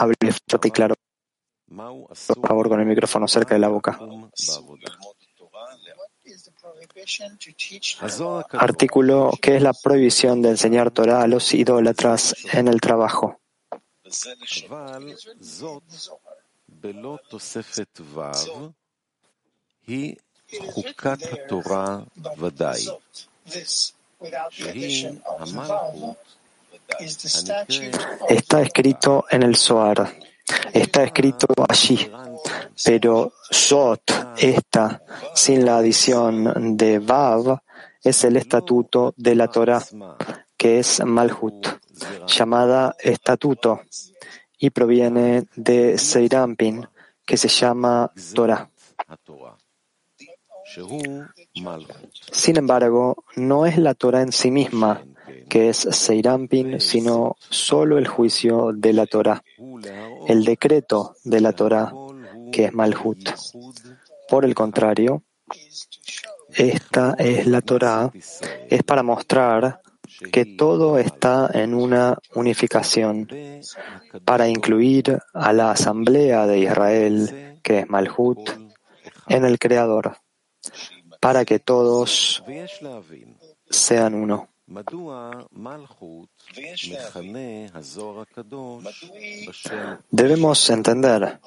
Hable fuerte y claro, por favor, con el micrófono cerca de la boca. Artículo ¿Qué es la prohibición de enseñar Torah a los idólatras en el trabajo? Está escrito en el Zohar, está escrito allí, pero Zot, esta, sin la adición de Vav, es el estatuto de la Torah, que es Malhut, llamada estatuto, y proviene de Seirampin, que se llama Torah. Sin embargo, no es la Torah en sí misma, que es Seirampin, sino solo el juicio de la Torah, el decreto de la Torah, que es Malhut. Por el contrario, esta es la Torah, es para mostrar que todo está en una unificación, para incluir a la Asamblea de Israel, que es Malhut, en el Creador, para que todos sean uno. Debemos entender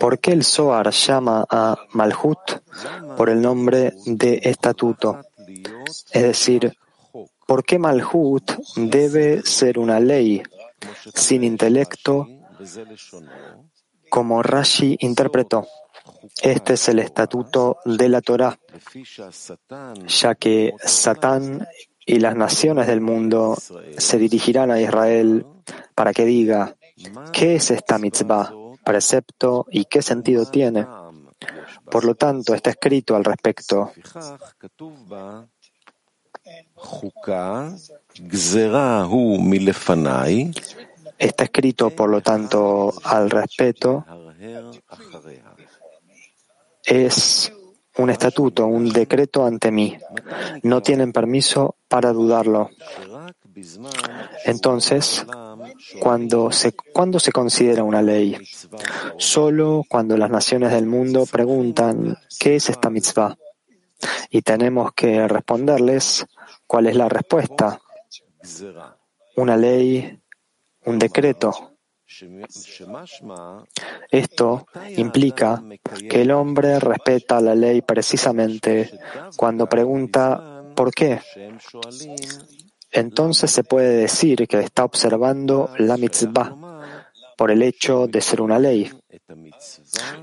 por qué el Zohar llama a Malhut por el nombre de estatuto, es decir, por qué Malhut debe ser una ley sin intelecto, como Rashi interpretó. Este es el estatuto de la Torah, ya que Satán y las naciones del mundo se dirigirán a Israel para que diga, ¿qué es esta mitzvah, precepto y qué sentido tiene? Por lo tanto, está escrito al respecto. Está escrito, por lo tanto, al respecto, es un estatuto, un decreto ante mí. No tienen permiso para dudarlo. Entonces, cuando se, ¿cuándo se considera una ley? Solo cuando las naciones del mundo preguntan, ¿qué es esta mitzvah? Y tenemos que responderles cuál es la respuesta. Una ley, un decreto, esto implica que el hombre respeta la ley precisamente cuando pregunta ¿por qué? Entonces se puede decir que está observando la mitzvah por el hecho de ser una ley.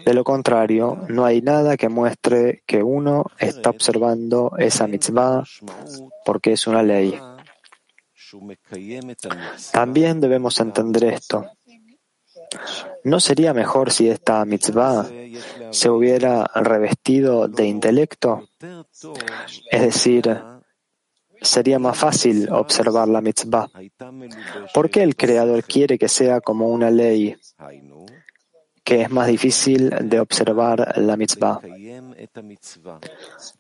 De lo contrario, no hay nada que muestre que uno está observando esa mitzvah porque es una ley. También debemos entender esto. ¿No sería mejor si esta mitzvah se hubiera revestido de intelecto? Es decir, sería más fácil observar la mitzvah. ¿Por qué el Creador quiere que sea como una ley que es más difícil de observar la mitzvah?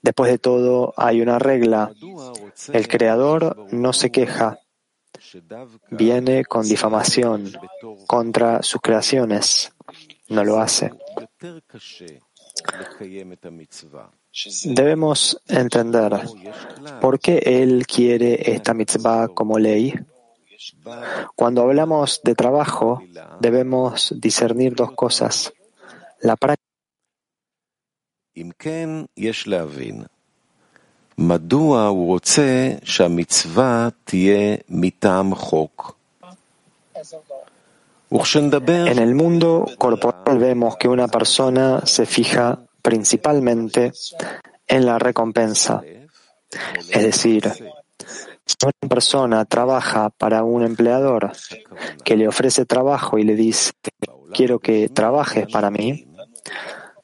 Después de todo, hay una regla. El Creador no se queja viene con difamación contra sus creaciones, no lo hace. Debemos entender por qué él quiere esta mitzvah como ley. Cuando hablamos de trabajo, debemos discernir dos cosas. La práctica en el mundo corporal vemos que una persona se fija principalmente en la recompensa. Es decir, si una persona trabaja para un empleador que le ofrece trabajo y le dice, quiero que trabajes para mí,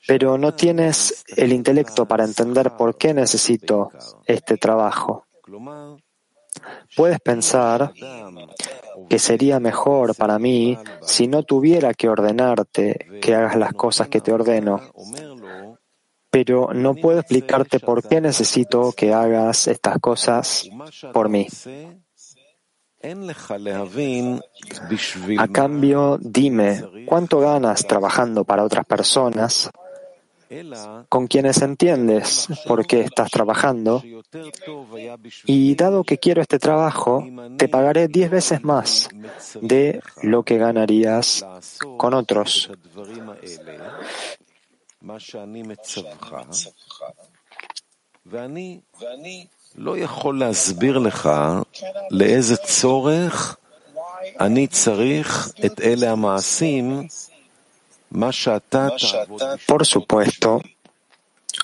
pero no tienes el intelecto para entender por qué necesito este trabajo. Puedes pensar que sería mejor para mí si no tuviera que ordenarte que hagas las cosas que te ordeno, pero no puedo explicarte por qué necesito que hagas estas cosas por mí. A cambio, dime cuánto ganas trabajando para otras personas, con quienes entiendes por qué estás trabajando, y dado que quiero este trabajo, te pagaré diez veces más de lo que ganarías con otros. Por supuesto,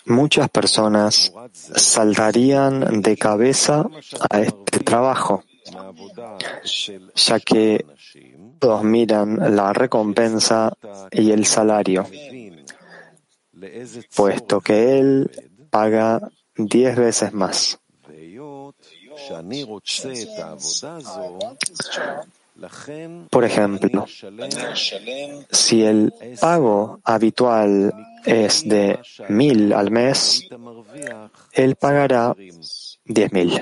muchas personas saltarían de cabeza a este trabajo, ya que todos miran la recompensa y el salario, puesto que él paga diez veces más. Por ejemplo, si el pago habitual es de mil al mes, él pagará diez mil.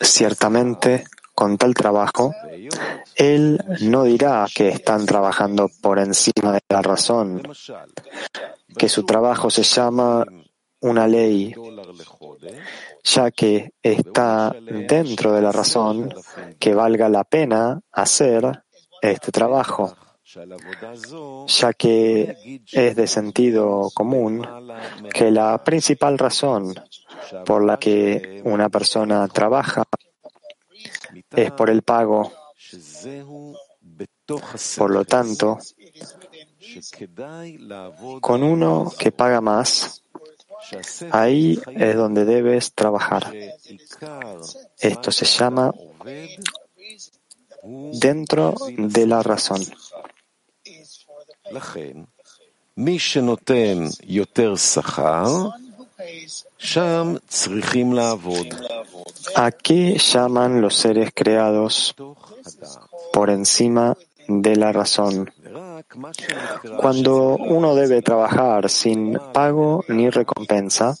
Ciertamente, con tal trabajo, él no dirá que están trabajando por encima de la razón, que su trabajo se llama una ley, ya que está dentro de la razón que valga la pena hacer este trabajo, ya que es de sentido común que la principal razón por la que una persona trabaja es por el pago. Por lo tanto, con uno que paga más, ahí es donde debes trabajar. Esto se llama dentro de la razón. ¿A qué llaman los seres creados por encima de la razón? Cuando uno debe trabajar sin pago ni recompensa,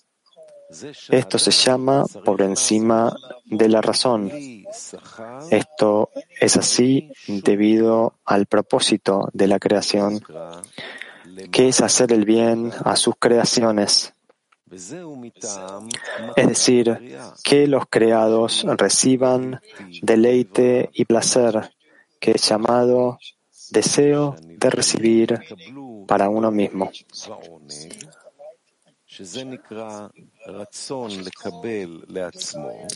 esto se llama por encima de la razón. Esto es así debido al propósito de la creación, que es hacer el bien a sus creaciones. Es decir, que los creados reciban deleite y placer, que es llamado deseo de recibir para uno mismo.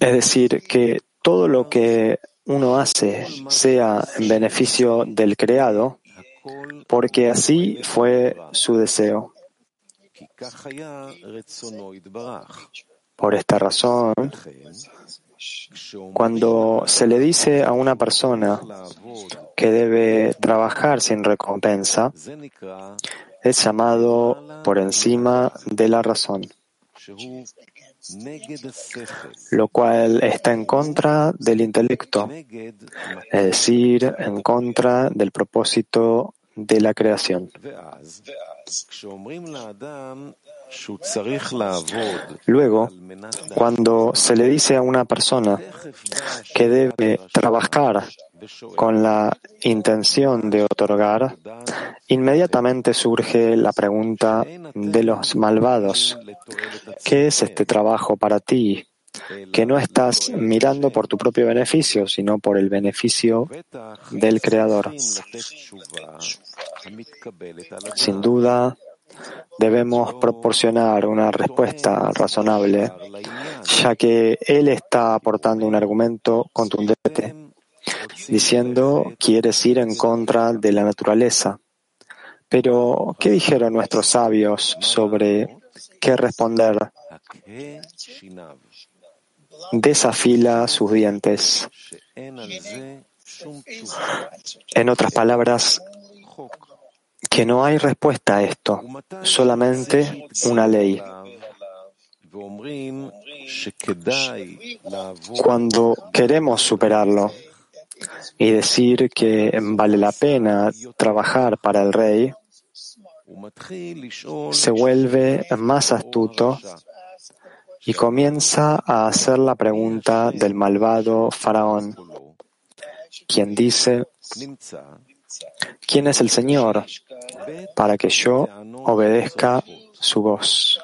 Es decir, que todo lo que uno hace sea en beneficio del creado, porque así fue su deseo. Por esta razón, cuando se le dice a una persona que debe trabajar sin recompensa, es llamado por encima de la razón, lo cual está en contra del intelecto, es decir, en contra del propósito de la creación. Luego, cuando se le dice a una persona que debe trabajar con la intención de otorgar, inmediatamente surge la pregunta de los malvados. ¿Qué es este trabajo para ti? Que no estás mirando por tu propio beneficio, sino por el beneficio del Creador. Sin duda, debemos proporcionar una respuesta razonable, ya que él está aportando un argumento contundente, diciendo quieres ir en contra de la naturaleza. Pero, ¿qué dijeron nuestros sabios sobre qué responder? Desafila sus dientes. En otras palabras, que no hay respuesta a esto, solamente una ley. Cuando queremos superarlo y decir que vale la pena trabajar para el rey, se vuelve más astuto y comienza a hacer la pregunta del malvado faraón, quien dice, ¿quién es el Señor para que yo obedezca su voz?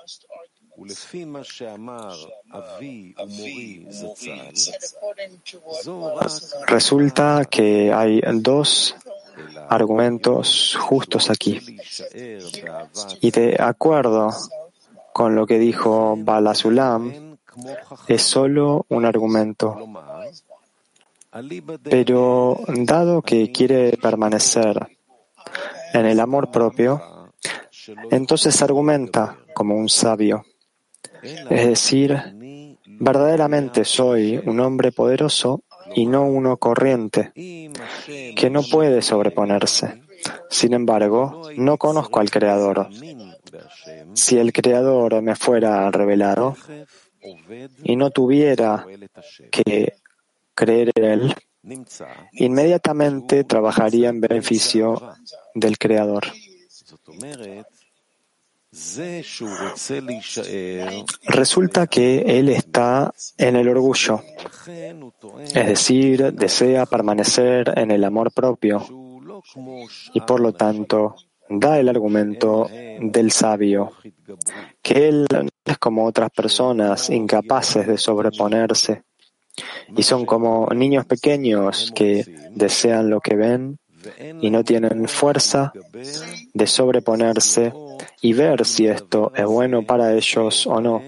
Resulta que hay dos argumentos justos aquí. Y de acuerdo con lo que dijo Balasulam, es solo un argumento. Pero dado que quiere permanecer en el amor propio, entonces argumenta como un sabio. Es decir, verdaderamente soy un hombre poderoso y no uno corriente, que no puede sobreponerse. Sin embargo, no conozco al Creador. Si el Creador me fuera revelado y no tuviera que creer en Él, inmediatamente trabajaría en beneficio del Creador. Resulta que él está en el orgullo, es decir, desea permanecer en el amor propio y por lo tanto da el argumento del sabio, que él es como otras personas incapaces de sobreponerse y son como niños pequeños que desean lo que ven y no tienen fuerza de sobreponerse y ver si esto es bueno para ellos o no.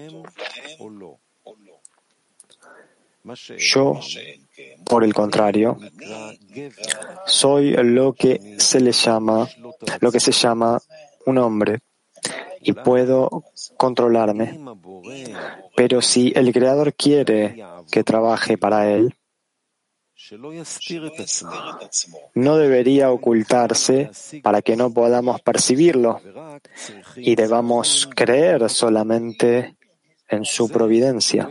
Yo, por el contrario, soy lo que se le llama, lo que se llama un hombre y puedo controlarme. Pero si el Creador quiere que trabaje para él, no debería ocultarse para que no podamos percibirlo y debamos creer solamente en su providencia.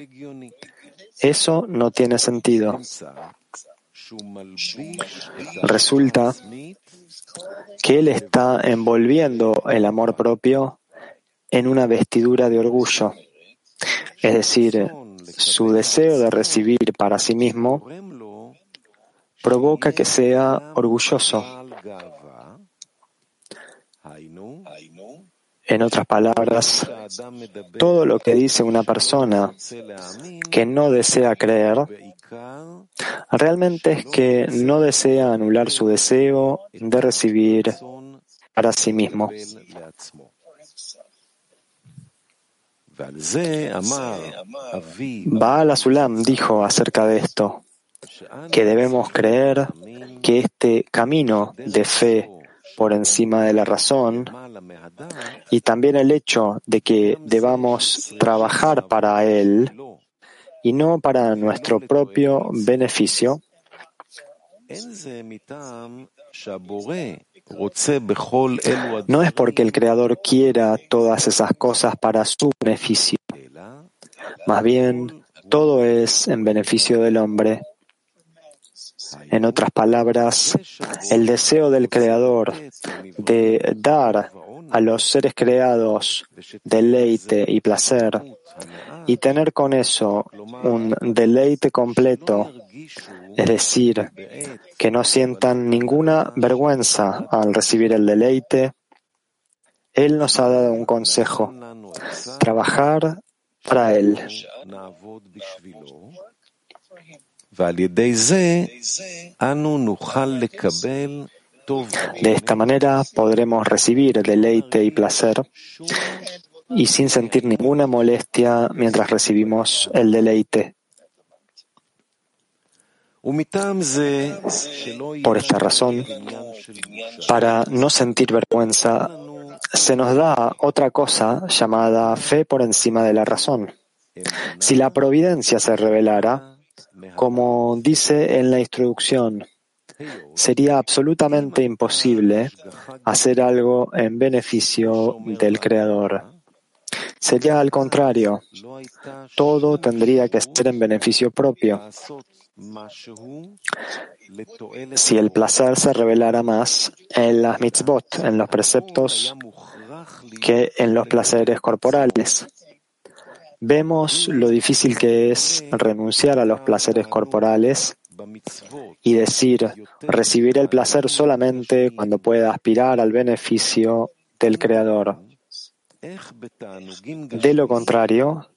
Eso no tiene sentido. Resulta que él está envolviendo el amor propio en una vestidura de orgullo, es decir, su deseo de recibir para sí mismo provoca que sea orgulloso. En otras palabras, todo lo que dice una persona que no desea creer, realmente es que no desea anular su deseo de recibir para sí mismo. Baal Azulam dijo acerca de esto, que debemos creer que este camino de fe por encima de la razón y también el hecho de que debamos trabajar para él y no para nuestro propio beneficio, no es porque el Creador quiera todas esas cosas para su beneficio. Más bien, todo es en beneficio del hombre. En otras palabras, el deseo del Creador de dar a los seres creados deleite y placer y tener con eso un deleite completo, es decir, que no sientan ninguna vergüenza al recibir el deleite, Él nos ha dado un consejo, trabajar para Él. De esta manera podremos recibir deleite y placer y sin sentir ninguna molestia mientras recibimos el deleite. Por esta razón, para no sentir vergüenza, se nos da otra cosa llamada fe por encima de la razón. Si la providencia se revelara, como dice en la introducción, sería absolutamente imposible hacer algo en beneficio del Creador. Sería al contrario. Todo tendría que ser en beneficio propio. Si el placer se revelara más en las mitzvot, en los preceptos, que en los placeres corporales. Vemos lo difícil que es renunciar a los placeres corporales y decir, recibir el placer solamente cuando pueda aspirar al beneficio del Creador. De lo contrario,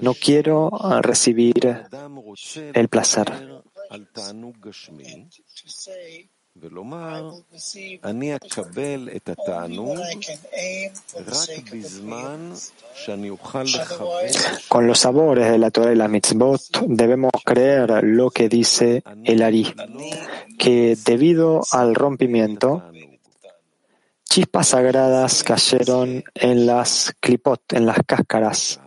no quiero recibir el placer. Con los sabores de la Torah y la mitzvot debemos creer lo que dice el Ari, que debido al rompimiento, chispas sagradas cayeron en las clipot, en las cáscaras.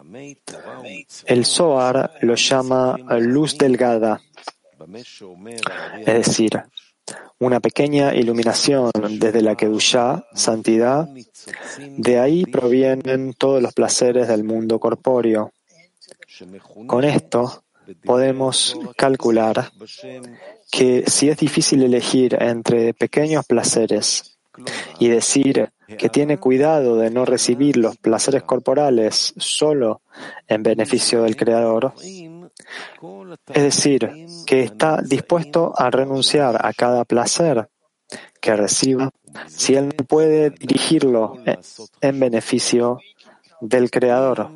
El Zohar lo llama luz delgada, es decir, una pequeña iluminación desde la Kedushá, santidad, de ahí provienen todos los placeres del mundo corpóreo. Con esto podemos calcular que si es difícil elegir entre pequeños placeres y decir que tiene cuidado de no recibir los placeres corporales solo en beneficio del Creador, es decir, que está dispuesto a renunciar a cada placer que reciba si él no puede dirigirlo en beneficio del Creador.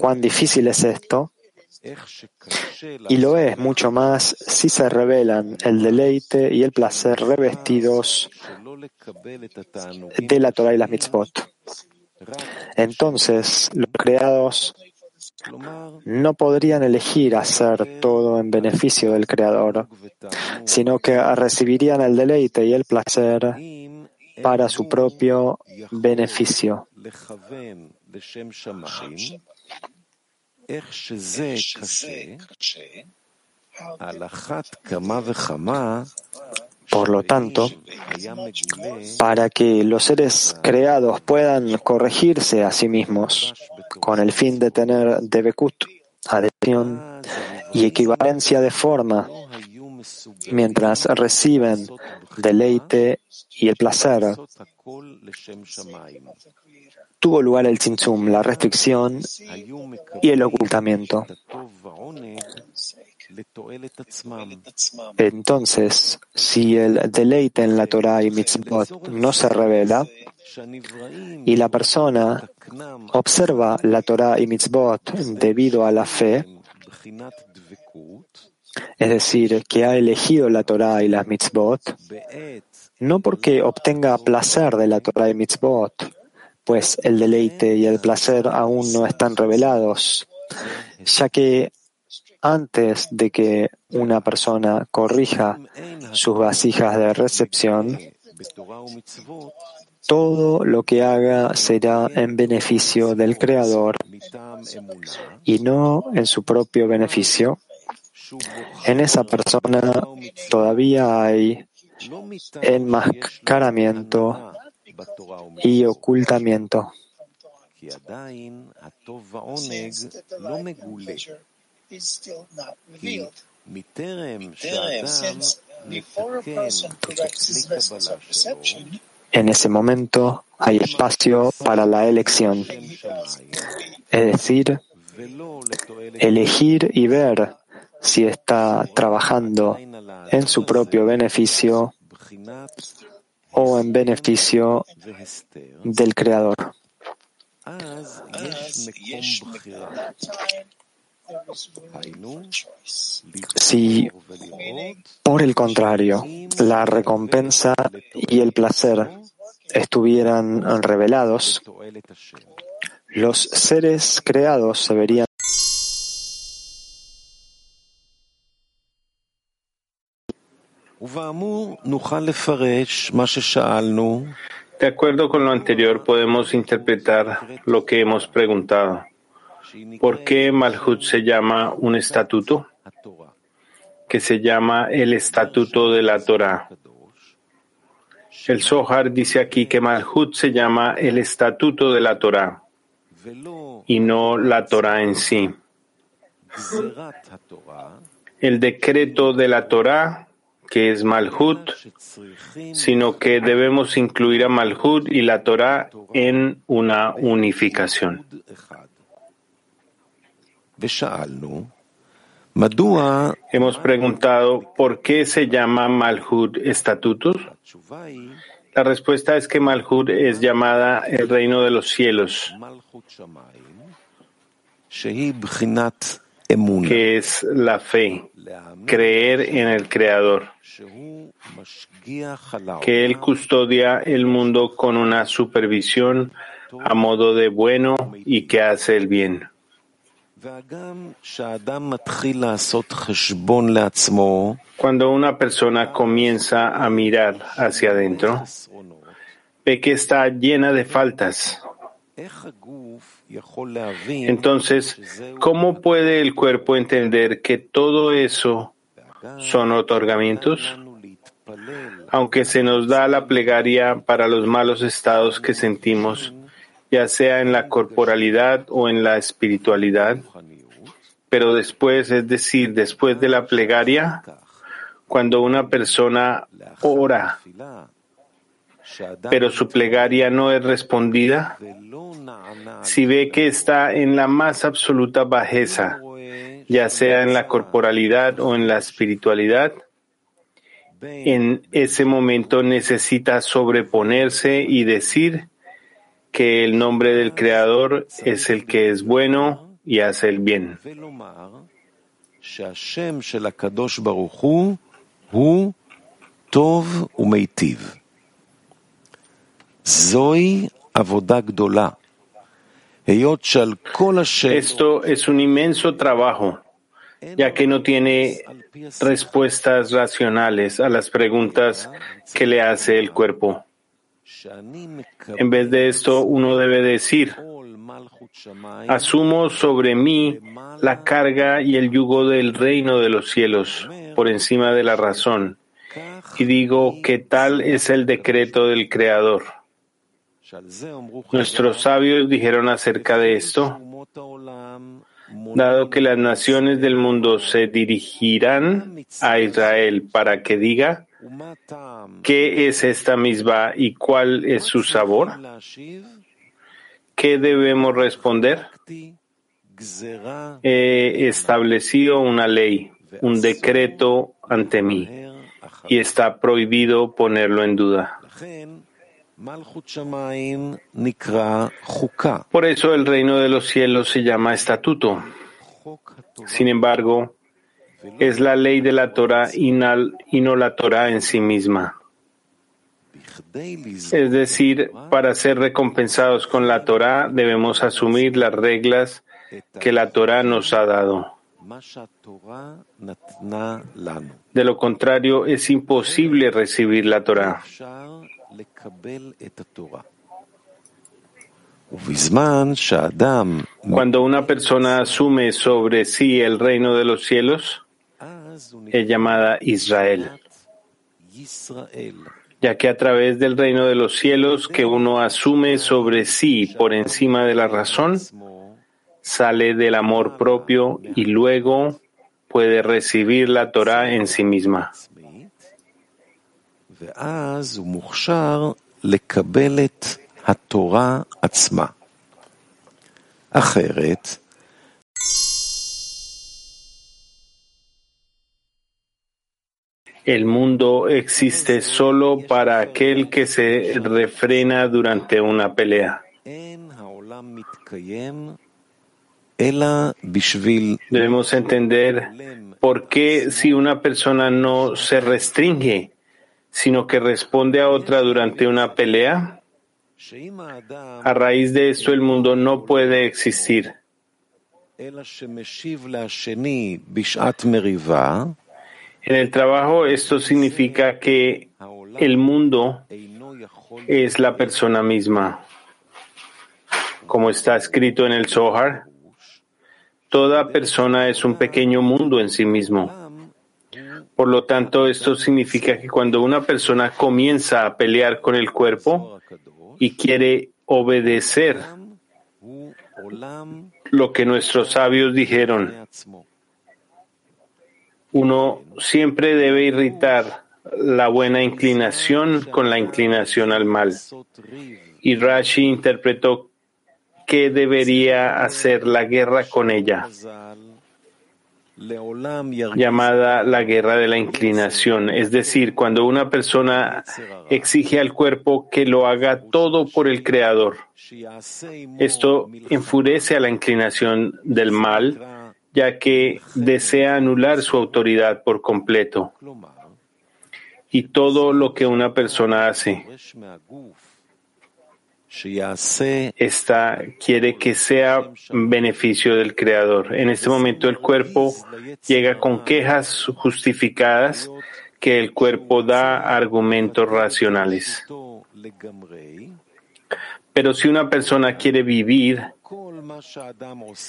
¿Cuán difícil es esto? Y lo es mucho más si se revelan el deleite y el placer revestidos de la Torah y las mitzvot. Entonces, los creados no podrían elegir hacer todo en beneficio del Creador, sino que recibirían el deleite y el placer para su propio beneficio. Por lo tanto, para que los seres creados puedan corregirse a sí mismos con el fin de tener debekut, adhesión y equivalencia de forma, mientras reciben deleite y el placer, tuvo lugar el tzimtzum, la restricción y el ocultamiento. Entonces, si el deleite en la Torah y mitzvot no se revela, y la persona observa la Torah y mitzvot debido a la fe, es decir, que ha elegido la Torah y las mitzvot, no porque obtenga placer de la Torah y mitzvot, pues el deleite y el placer aún no están revelados, ya que antes de que una persona corrija sus vasijas de recepción, todo lo que haga será en beneficio del Creador y no en su propio beneficio. En esa persona todavía hay enmascaramiento y ocultamiento. En ese momento hay espacio para la elección, es decir, elegir y ver si está trabajando en su propio beneficio o en beneficio del Creador. Si, por el contrario, la recompensa y el placer estuvieran revelados, los seres creados se verían De acuerdo con lo anterior, podemos interpretar lo que hemos preguntado. ¿Por qué Malhut se llama un estatuto? Que se llama el estatuto de la Torah. El Zohar dice aquí que Malhut se llama el estatuto de la Torah. y no la Torah en sí. El decreto de la Torah, que es Malhut, sino que debemos incluir a Malhut y la Torah en una unificación. Hemos preguntado por qué se llama Malhut estatutos. La respuesta es que Malhut es llamada el reino de los cielos, que es la fe, creer en el Creador, que Él custodia el mundo con una supervisión a modo de bueno y que hace el bien. Cuando una persona comienza a mirar hacia adentro, ve que está llena de faltas. Entonces, ¿cómo puede el cuerpo entender que todo eso son otorgamientos? Aunque se nos da la plegaria para los malos estados que sentimos, ya sea en la corporalidad o en la espiritualidad. Pero después, es decir, después de la plegaria, cuando una persona ora, pero su plegaria no es respondida, si ve que está en la más absoluta bajeza, ya sea en la corporalidad o en la espiritualidad, en ese momento necesita sobreponerse y decir, que el nombre del Creador es el que es bueno y hace el bien. Esto es un inmenso trabajo, ya que no tiene respuestas racionales a las preguntas que le hace el cuerpo. En vez de esto, uno debe decir, asumo sobre mí la carga y el yugo del reino de los cielos por encima de la razón, y digo que tal es el decreto del Creador. Nuestros sabios dijeron acerca de esto, dado que las naciones del mundo se dirigirán a Israel para que diga, ¿Qué es esta misma y cuál es su sabor? ¿Qué debemos responder? He establecido una ley, un decreto ante mí y está prohibido ponerlo en duda. Por eso el reino de los cielos se llama estatuto. Sin embargo, es la ley de la Torah y no la Torah en sí misma. Es decir, para ser recompensados con la Torah debemos asumir las reglas que la Torah nos ha dado. De lo contrario, es imposible recibir la Torah. Cuando una persona asume sobre sí el reino de los cielos, es llamada Israel, ya que a través del reino de los cielos que uno asume sobre sí por encima de la razón, sale del amor propio y luego puede recibir la Torah en sí misma. El mundo existe solo para aquel que se refrena durante una pelea. Debemos entender por qué si una persona no se restringe, sino que responde a otra durante una pelea, a raíz de esto el mundo no puede existir. En el trabajo esto significa que el mundo es la persona misma. Como está escrito en el Zohar, toda persona es un pequeño mundo en sí mismo. Por lo tanto, esto significa que cuando una persona comienza a pelear con el cuerpo y quiere obedecer lo que nuestros sabios dijeron. Uno siempre debe irritar la buena inclinación con la inclinación al mal. Y Rashi interpretó que debería hacer la guerra con ella llamada la guerra de la inclinación, es decir, cuando una persona exige al cuerpo que lo haga todo por el Creador. Esto enfurece a la inclinación del mal, ya que desea anular su autoridad por completo. Y todo lo que una persona hace esta quiere que sea beneficio del Creador. En este momento el cuerpo llega con quejas justificadas que el cuerpo da argumentos racionales. Pero si una persona quiere vivir,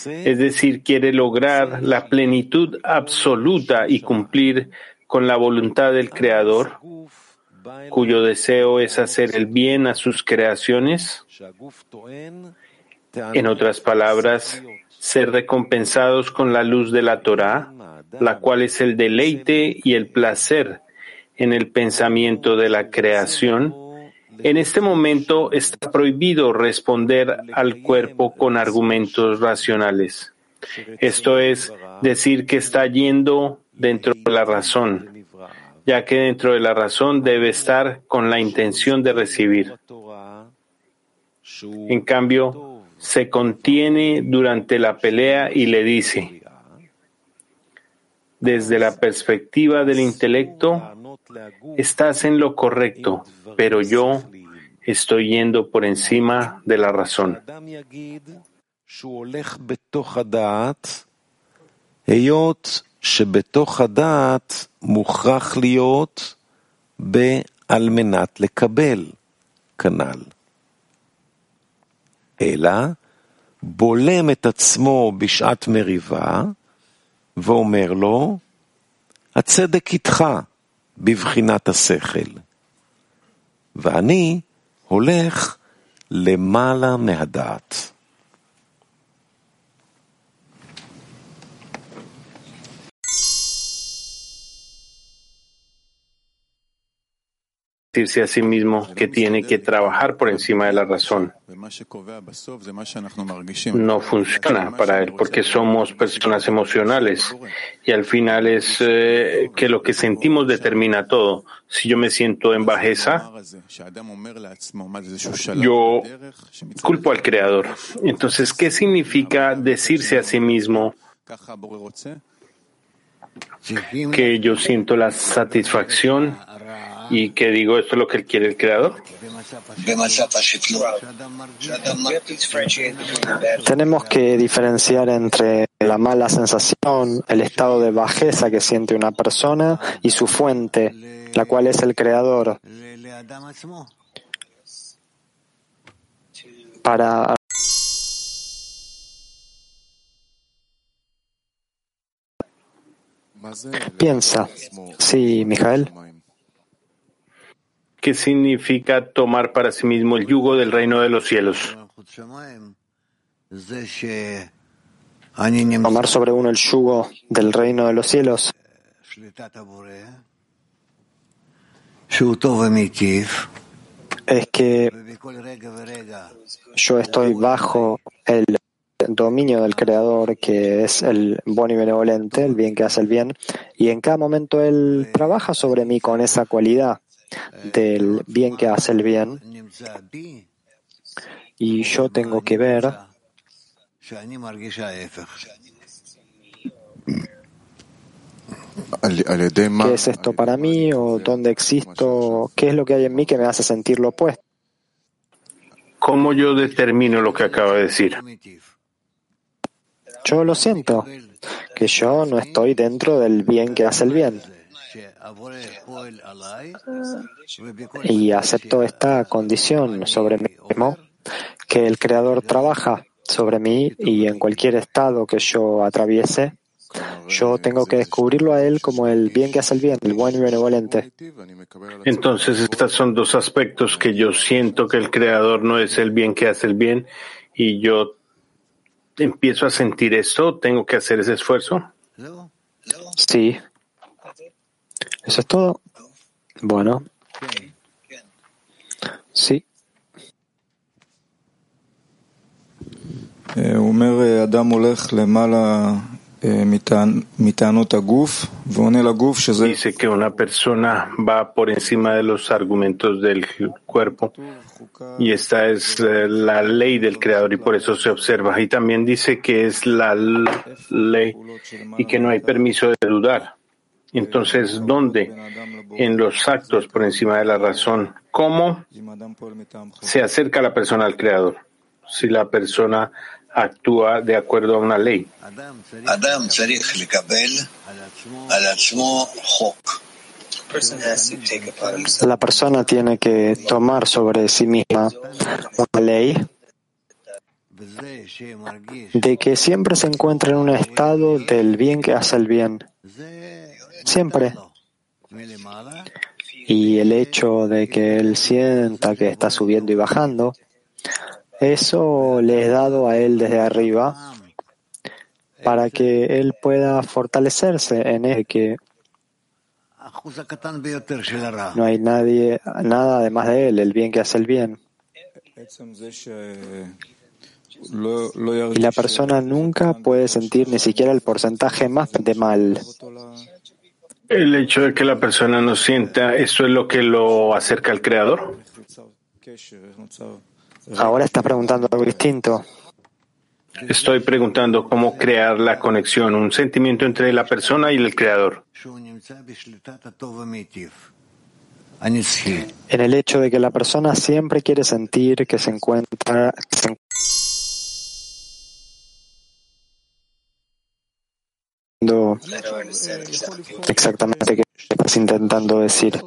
es decir, quiere lograr la plenitud absoluta y cumplir con la voluntad del Creador, cuyo deseo es hacer el bien a sus creaciones, en otras palabras, ser recompensados con la luz de la Torah, la cual es el deleite y el placer en el pensamiento de la creación, en este momento está prohibido responder al cuerpo con argumentos racionales. Esto es decir que está yendo dentro de la razón ya que dentro de la razón debe estar con la intención de recibir. En cambio, se contiene durante la pelea y le dice, desde la perspectiva del intelecto, estás en lo correcto, pero yo estoy yendo por encima de la razón. ב"על מנת לקבל" כנ"ל. אלא בולם את עצמו בשעת מריבה ואומר לו, הצדק איתך בבחינת השכל, ואני הולך למעלה מהדעת. Decirse a sí mismo que tiene que trabajar por encima de la razón. No funciona para él porque somos personas emocionales y al final es eh, que lo que sentimos determina todo. Si yo me siento en bajeza, yo culpo al Creador. Entonces, ¿qué significa decirse a sí mismo que yo siento la satisfacción y que digo esto es lo que quiere el creador. Tenemos que diferenciar entre la mala sensación, el estado de bajeza que siente una persona y su fuente, la cual es el creador. Para Piensa. Sí, Mijael. ¿Qué significa tomar para sí mismo el yugo del reino de los cielos? Tomar sobre uno el yugo del reino de los cielos es que yo estoy bajo el dominio del Creador, que es el bueno y benevolente, el bien que hace el bien, y en cada momento Él trabaja sobre mí con esa cualidad del bien que hace el bien y yo tengo que ver ¿Qué es esto para mí o dónde existo? ¿Qué es lo que hay en mí que me hace sentir lo opuesto? ¿Cómo yo determino lo que acaba de decir? Yo lo siento, que yo no estoy dentro del bien que hace el bien. Y acepto esta condición sobre mí mismo, que el Creador trabaja sobre mí y en cualquier estado que yo atraviese, yo tengo que descubrirlo a Él como el bien que hace el bien, el bueno y benevolente. Entonces, estos son dos aspectos que yo siento que el Creador no es el bien que hace el bien y yo empiezo a sentir esto, tengo que hacer ese esfuerzo. Sí. ¿Eso es todo? Bueno. Sí. Dice que una persona va por encima de los argumentos del cuerpo y esta es eh, la ley del creador y por eso se observa. Y también dice que es la ley y que no hay permiso de dudar. Entonces, ¿dónde? En los actos por encima de la razón. ¿Cómo se acerca la persona al creador? Si la persona actúa de acuerdo a una ley. La persona tiene que tomar sobre sí misma una ley de que siempre se encuentra en un estado del bien que hace el bien. Siempre. Y el hecho de que él sienta que está subiendo y bajando, eso le es dado a él desde arriba para que él pueda fortalecerse en el que no hay nadie, nada además de él, el bien que hace el bien. Y la persona nunca puede sentir ni siquiera el porcentaje más de mal. El hecho de que la persona no sienta, ¿eso es lo que lo acerca al Creador? Ahora estás preguntando algo distinto. Estoy preguntando cómo crear la conexión, un sentimiento entre la persona y el Creador. En el hecho de que la persona siempre quiere sentir que se encuentra, exactamente qué estás intentando decir.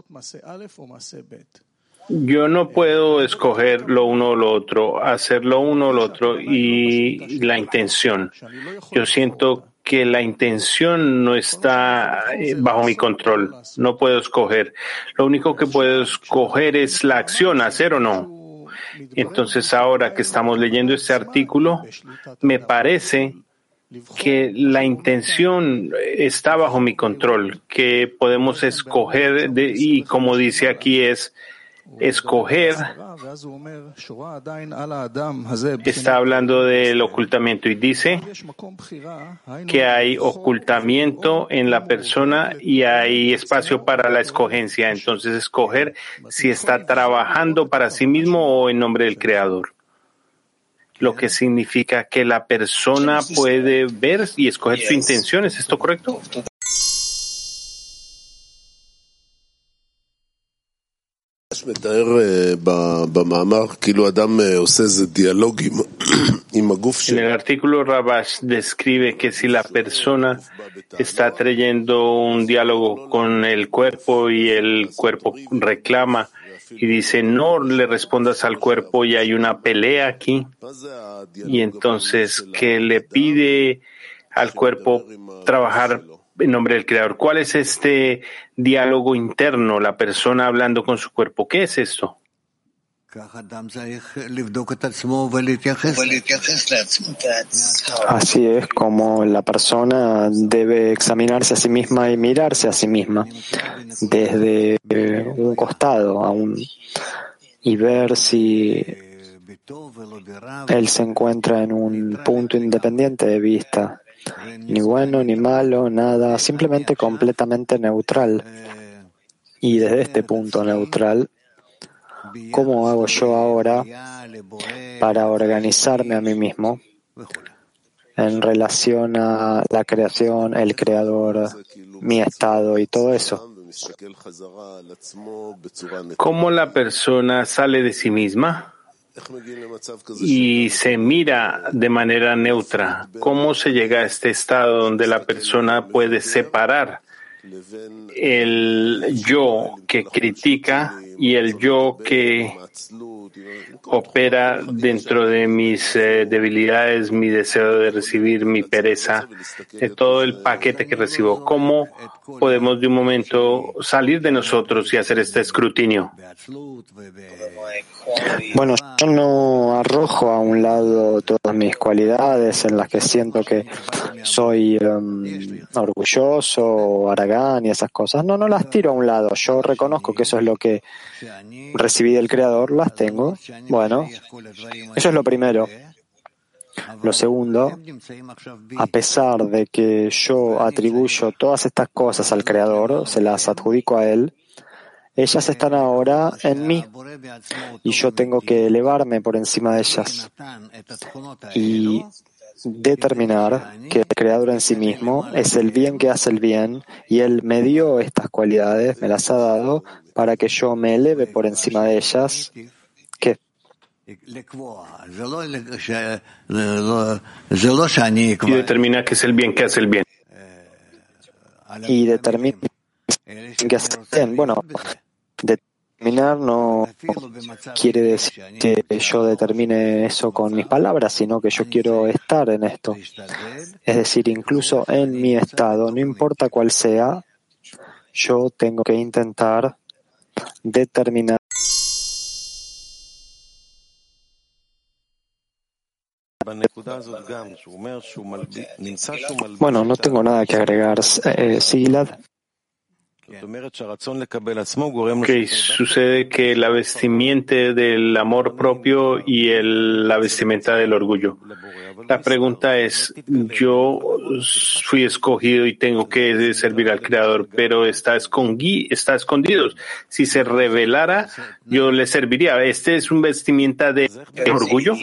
Yo no puedo escoger lo uno o lo otro, hacer lo uno o lo otro y la intención. Yo siento que la intención no está eh, bajo mi control. No puedo escoger. Lo único que puedo escoger es la acción, hacer o no. Entonces, ahora que estamos leyendo este artículo, me parece que la intención está bajo mi control, que podemos escoger y como dice aquí es escoger está hablando del ocultamiento y dice que hay ocultamiento en la persona y hay espacio para la escogencia. Entonces, escoger si está trabajando para sí mismo o en nombre del Creador. Lo que significa que la persona puede ver y escoger su intención. ¿Es esto correcto? En el artículo Rabash describe que si la persona está trayendo un diálogo con el cuerpo y el cuerpo reclama y dice no le respondas al cuerpo y hay una pelea aquí y entonces que le pide al cuerpo trabajar en nombre del Creador. ¿Cuál es este diálogo interno, la persona hablando con su cuerpo? ¿Qué es esto? Así es como la persona debe examinarse a sí misma y mirarse a sí misma desde un costado aún y ver si él se encuentra en un punto independiente de vista ni bueno ni malo, nada, simplemente completamente neutral. Y desde este punto neutral, ¿cómo hago yo ahora para organizarme a mí mismo en relación a la creación, el creador, mi estado y todo eso? ¿Cómo la persona sale de sí misma? y se mira de manera neutra. ¿Cómo se llega a este estado donde la persona puede separar el yo que critica y el yo que opera dentro de mis eh, debilidades, mi deseo de recibir, mi pereza, de todo el paquete que recibo. ¿Cómo podemos de un momento salir de nosotros y hacer este escrutinio? Bueno, yo no arrojo a un lado todas mis cualidades en las que siento que soy um, orgulloso o aragán y esas cosas. No, no las tiro a un lado. Yo reconozco que eso es lo que recibí del Creador, las tengo. Bueno, eso es lo primero. Lo segundo, a pesar de que yo atribuyo todas estas cosas al Creador, se las adjudico a Él, ellas están ahora en mí y yo tengo que elevarme por encima de ellas y determinar que el Creador en sí mismo es el bien que hace el bien y Él me dio estas cualidades, me las ha dado para que yo me eleve por encima de ellas. ¿Qué? Y determina que es el bien que hace el bien. Y determina que hace el bien. Bueno, determinar no quiere decir que yo determine eso con mis palabras, sino que yo quiero estar en esto. Es decir, incluso en mi estado, no importa cuál sea, yo tengo que intentar determinar Bueno, no tengo nada que agregar. Eh, Sigilad. Que sucede que la vestimenta del amor propio y el, la vestimenta del orgullo. La pregunta es, yo fui escogido y tengo que servir al Creador, pero está, escondí, está escondido. Si se revelara, yo le serviría. ¿Este es un vestimenta de orgullo?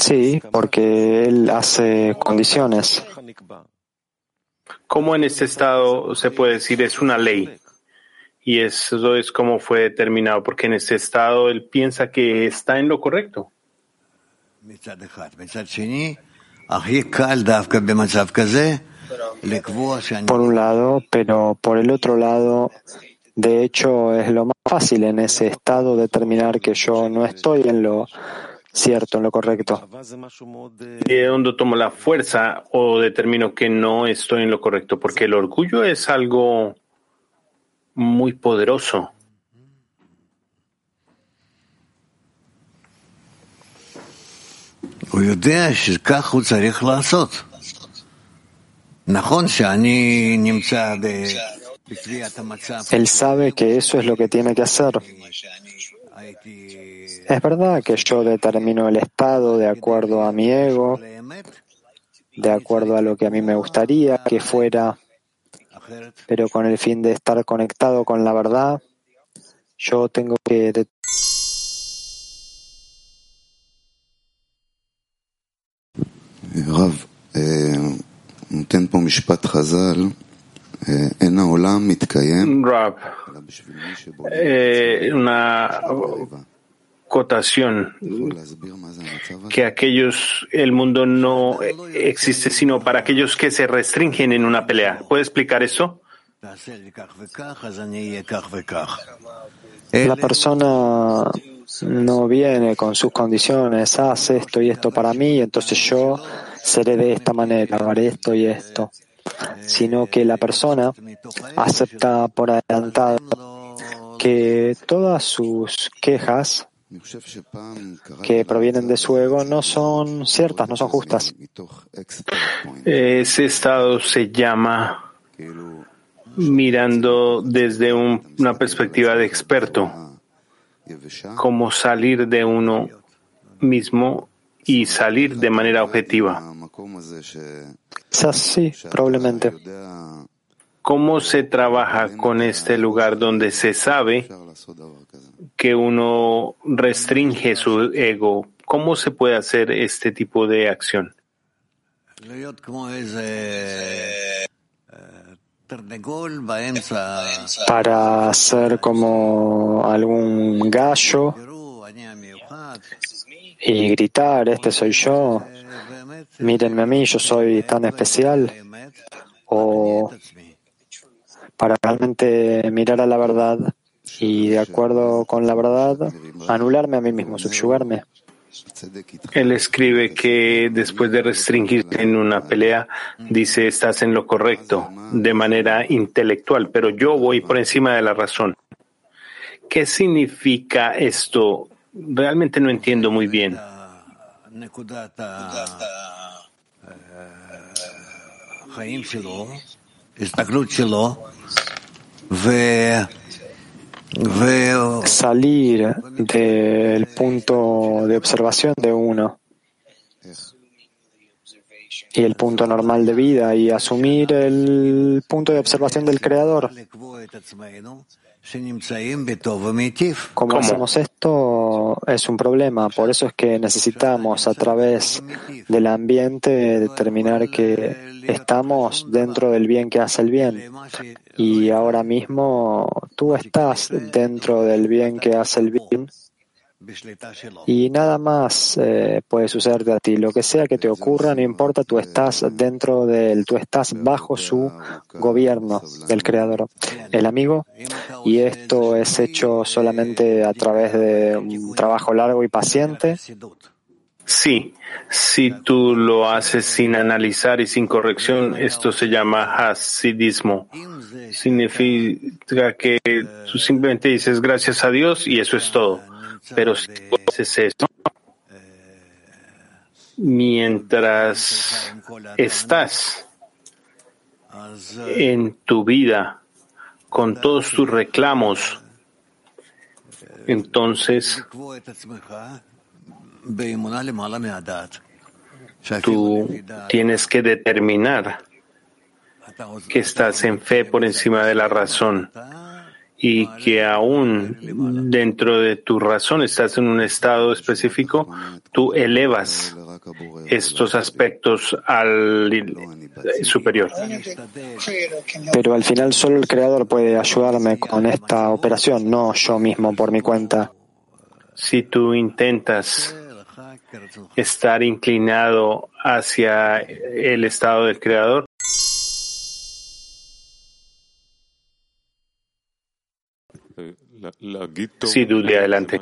Sí, porque él hace condiciones. ¿Cómo en este estado se puede decir es una ley? Y eso es como fue determinado, porque en este estado él piensa que está en lo correcto. Por un lado, pero por el otro lado, de hecho, es lo más fácil en ese estado determinar que yo no estoy en lo cierto, en lo correcto. ¿De dónde tomo la fuerza o determino que no estoy en lo correcto? Porque el orgullo es algo muy poderoso. Él sabe que eso es lo que tiene que hacer. Es verdad que yo determino el estado de acuerdo a mi ego, de acuerdo a lo que a mí me gustaría que fuera, pero con el fin de estar conectado con la verdad, yo tengo que Rab, eh, una cotación que aquellos, el mundo no existe sino para aquellos que se restringen en una pelea. ¿Puede explicar eso? La persona no viene con sus condiciones, hace esto y esto para mí, entonces yo seré de esta manera, haré esto y esto, sino que la persona acepta por adelantado que todas sus quejas que provienen de su ego no son ciertas, no son justas. Ese estado se llama mirando desde una perspectiva de experto, como salir de uno mismo y salir de manera objetiva. Quizás sí, probablemente. ¿Cómo se trabaja con este lugar donde se sabe que uno restringe su ego? ¿Cómo se puede hacer este tipo de acción? Para ser como algún gallo y gritar, este soy yo, mírenme a mí, yo soy tan especial, o para realmente mirar a la verdad y, de acuerdo con la verdad, anularme a mí mismo, subyugarme. Él escribe que después de restringirse en una pelea, dice, estás en lo correcto, de manera intelectual, pero yo voy por encima de la razón. ¿Qué significa esto? Realmente no entiendo muy bien. Salir del punto de observación de uno y el punto normal de vida y asumir el punto de observación del Creador. ¿Cómo hacemos esto? Es un problema. Por eso es que necesitamos a través del ambiente determinar que estamos dentro del bien que hace el bien. Y ahora mismo tú estás dentro del bien que hace el bien y nada más eh, puede suceder a ti. Lo que sea que te ocurra, no importa, tú estás dentro de él, tú estás bajo su gobierno del Creador, el amigo. Y esto es hecho solamente a través de un trabajo largo y paciente. Sí, si tú lo haces sin analizar y sin corrección, esto se llama hasidismo. Significa que tú simplemente dices gracias a Dios y eso es todo. Pero si tú haces eso, mientras estás en tu vida con todos tus reclamos, entonces tú tienes que determinar que estás en fe por encima de la razón y que aún dentro de tu razón estás en un estado específico, tú elevas estos aspectos al superior. Pero al final solo el Creador puede ayudarme con esta operación, no yo mismo por mi cuenta. Si tú intentas estar inclinado hacia el estado del Creador, Sí, Dudy, adelante.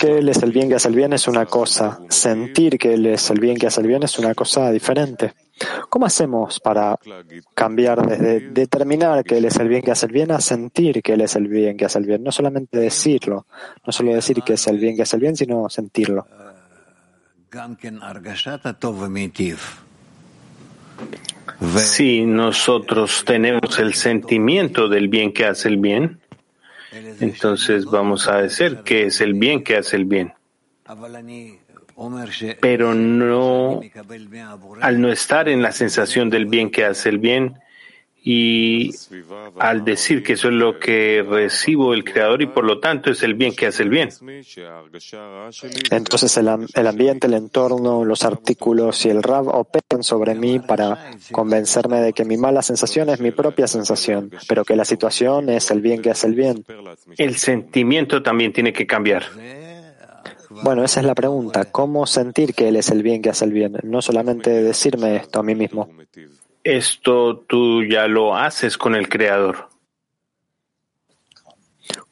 Que Él es el bien que hace el bien es una cosa. Sentir que Él es el bien que hace el bien es una cosa diferente. ¿Cómo hacemos para cambiar desde determinar que Él es el bien que hace el bien a sentir que Él es el bien que hace el bien? No solamente decirlo, no solo decir que es el bien que hace el bien, sino sentirlo. Si nosotros tenemos el sentimiento del bien que hace el bien, entonces vamos a decir que es el bien que hace el bien. Pero no, al no estar en la sensación del bien que hace el bien, y al decir que eso es lo que recibo del Creador y por lo tanto es el bien que hace el bien. Entonces el, el ambiente, el entorno, los artículos y el Rab operan sobre mí para convencerme de que mi mala sensación es mi propia sensación, pero que la situación es el bien que hace el bien. El sentimiento también tiene que cambiar. Bueno, esa es la pregunta. ¿Cómo sentir que Él es el bien que hace el bien? No solamente decirme esto a mí mismo. Esto tú ya lo haces con el Creador.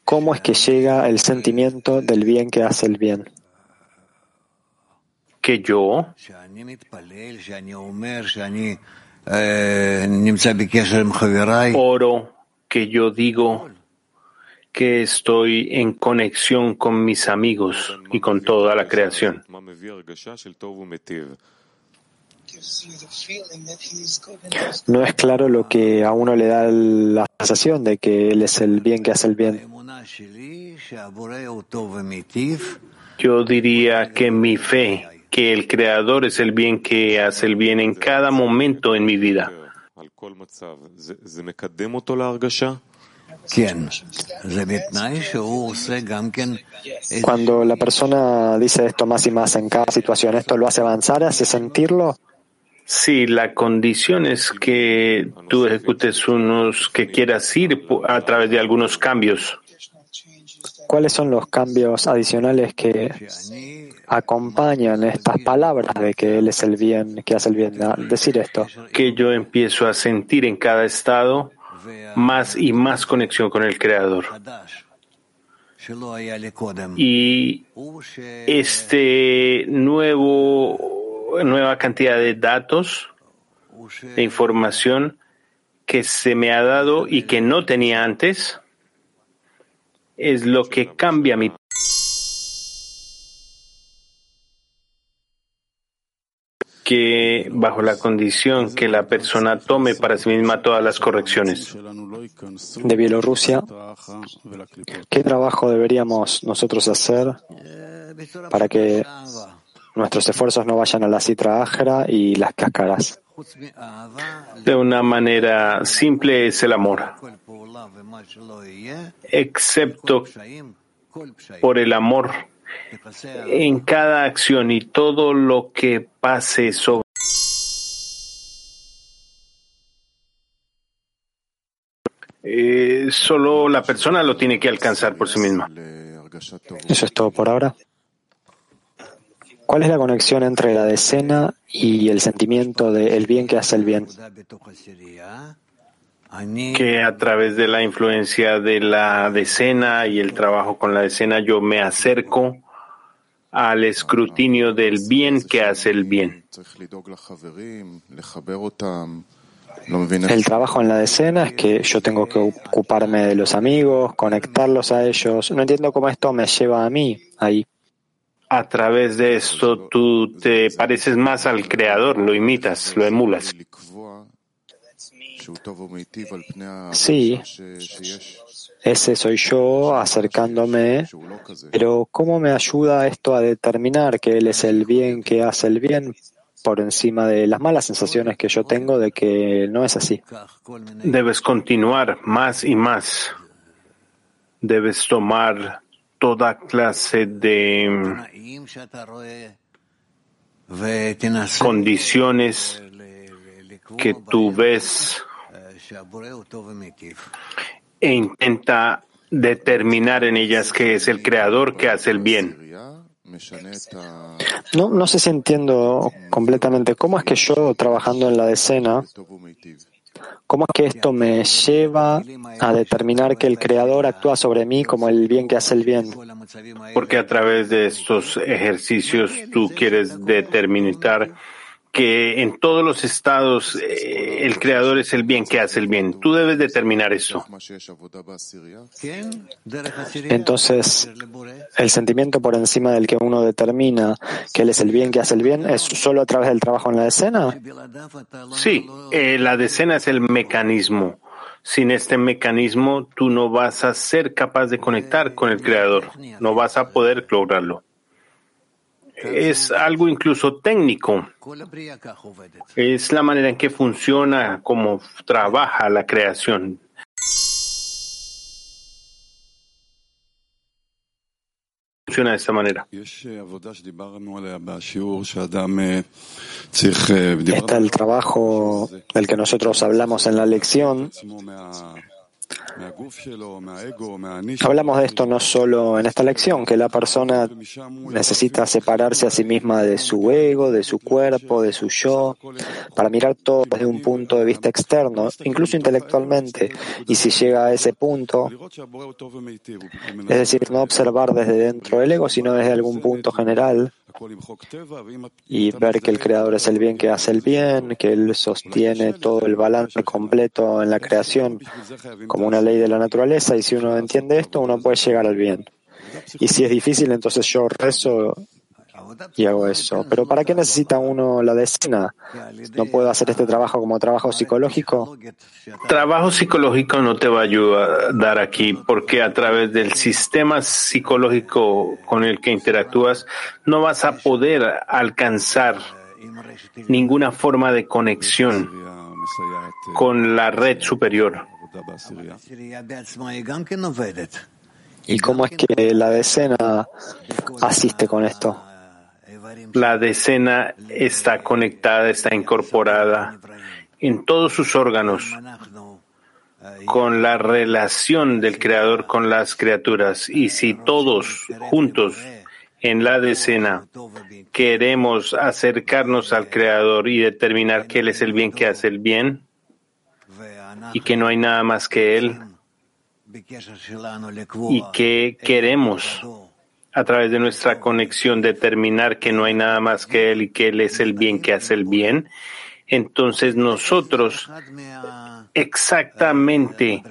¿Cómo es que llega el sentimiento del bien que hace el bien? Que yo oro, que yo digo que estoy en conexión con mis amigos y con toda la creación. No es claro lo que a uno le da la sensación de que él es el bien que hace el bien. Yo diría que mi fe, que el Creador es el bien que hace el bien en cada momento en mi vida. Cuando la persona dice esto más y más en cada situación, ¿esto lo hace avanzar, hace sentirlo? Sí, la condición es que tú ejecutes unos que quieras ir a través de algunos cambios. ¿cuáles son los cambios adicionales que acompañan estas palabras de que Él es el bien, que hace el bien? Decir esto. Que yo empiezo a sentir en cada estado más y más conexión con el Creador. Y este nuevo, nueva cantidad de datos, de información que se me ha dado y que no tenía antes, es lo que cambia mi que bajo la condición que la persona tome para sí misma todas las correcciones. De Bielorrusia, ¿qué trabajo deberíamos nosotros hacer para que nuestros esfuerzos no vayan a la citra ágera y las cáscaras? De una manera simple es el amor, excepto por el amor en cada acción y todo lo que pase sobre eh, solo la persona lo tiene que alcanzar por sí misma. Eso es todo por ahora. ¿Cuál es la conexión entre la decena y el sentimiento del bien que hace el bien? Que a través de la influencia de la decena y el trabajo con la decena yo me acerco al escrutinio del bien que hace el bien. El trabajo en la decena es que yo tengo que ocuparme de los amigos, conectarlos a ellos. No entiendo cómo esto me lleva a mí ahí. A través de esto tú te pareces más al creador, lo imitas, lo emulas. Sí, ese soy yo acercándome, pero ¿cómo me ayuda esto a determinar que Él es el bien que hace el bien por encima de las malas sensaciones que yo tengo de que no es así? Debes continuar más y más. Debes tomar toda clase de condiciones que tú ves e intenta determinar en ellas que es el creador que hace el bien. No, no sé si entiendo completamente cómo es que yo trabajando en la decena, cómo es que esto me lleva a determinar que el creador actúa sobre mí como el bien que hace el bien. Porque a través de estos ejercicios tú quieres determinar que en todos los estados eh, el creador es el bien que hace el bien. Tú debes determinar eso. Entonces, el sentimiento por encima del que uno determina que él es el bien que hace el bien es solo a través del trabajo en la decena. Sí, eh, la decena es el mecanismo. Sin este mecanismo, tú no vas a ser capaz de conectar con el creador. No vas a poder lograrlo es algo incluso técnico. Es la manera en que funciona, cómo trabaja la creación. Funciona de esta manera. Está el trabajo del que nosotros hablamos en la lección Hablamos de esto no solo en esta lección, que la persona necesita separarse a sí misma de su ego, de su cuerpo, de su yo, para mirar todo desde un punto de vista externo, incluso intelectualmente. Y si llega a ese punto, es decir, no observar desde dentro del ego, sino desde algún punto general, y ver que el creador es el bien que hace el bien, que él sostiene todo el balance completo en la creación como una ley de la naturaleza y si uno entiende esto uno puede llegar al bien. Y si es difícil entonces yo rezo y hago eso. Pero ¿para qué necesita uno la decena? ¿No puedo hacer este trabajo como trabajo psicológico? Trabajo psicológico no te va a ayudar aquí porque a través del sistema psicológico con el que interactúas no vas a poder alcanzar ninguna forma de conexión con la red superior. ¿Y cómo es que la decena asiste con esto? La decena está conectada, está incorporada en todos sus órganos. con la relación del Creador con las criaturas. Y si todos juntos en la decena queremos acercarnos al Creador y determinar que Él es el bien que hace el bien y que no hay nada más que Él y que queremos a través de nuestra conexión determinar que no hay nada más que Él y que Él es el bien que hace el bien, entonces nosotros exactamente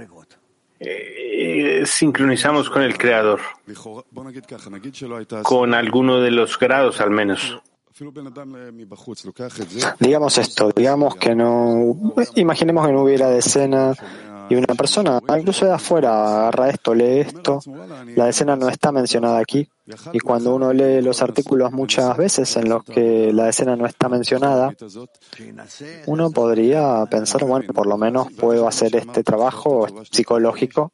eh, sincronizamos con el Creador, con alguno de los grados al menos. Digamos esto, digamos que no, imaginemos que no hubiera decena y una persona, incluso de afuera, agarra esto, lee esto. La decena no está mencionada aquí. Y cuando uno lee los artículos muchas veces en los que la decena no está mencionada, uno podría pensar, bueno, por lo menos puedo hacer este trabajo psicológico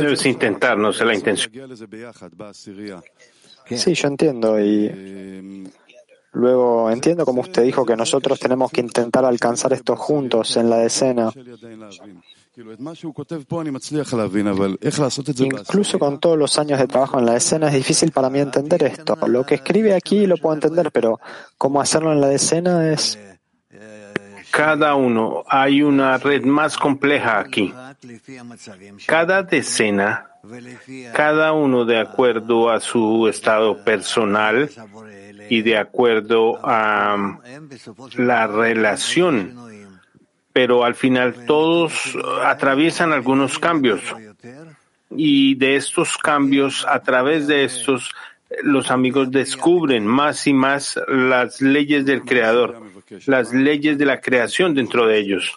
Debes intentar, no sé la intención. Sí, yo entiendo y Luego entiendo como usted dijo que nosotros tenemos que intentar alcanzar esto juntos en la decena. Incluso con todos los años de trabajo en la decena es difícil para mí entender esto. Lo que escribe aquí lo puedo entender, pero cómo hacerlo en la decena es... Cada uno, hay una red más compleja aquí. Cada decena, cada uno de acuerdo a su estado personal, y de acuerdo a la relación, pero al final todos atraviesan algunos cambios y de estos cambios, a través de estos, los amigos descubren más y más las leyes del Creador, las leyes de la creación dentro de ellos.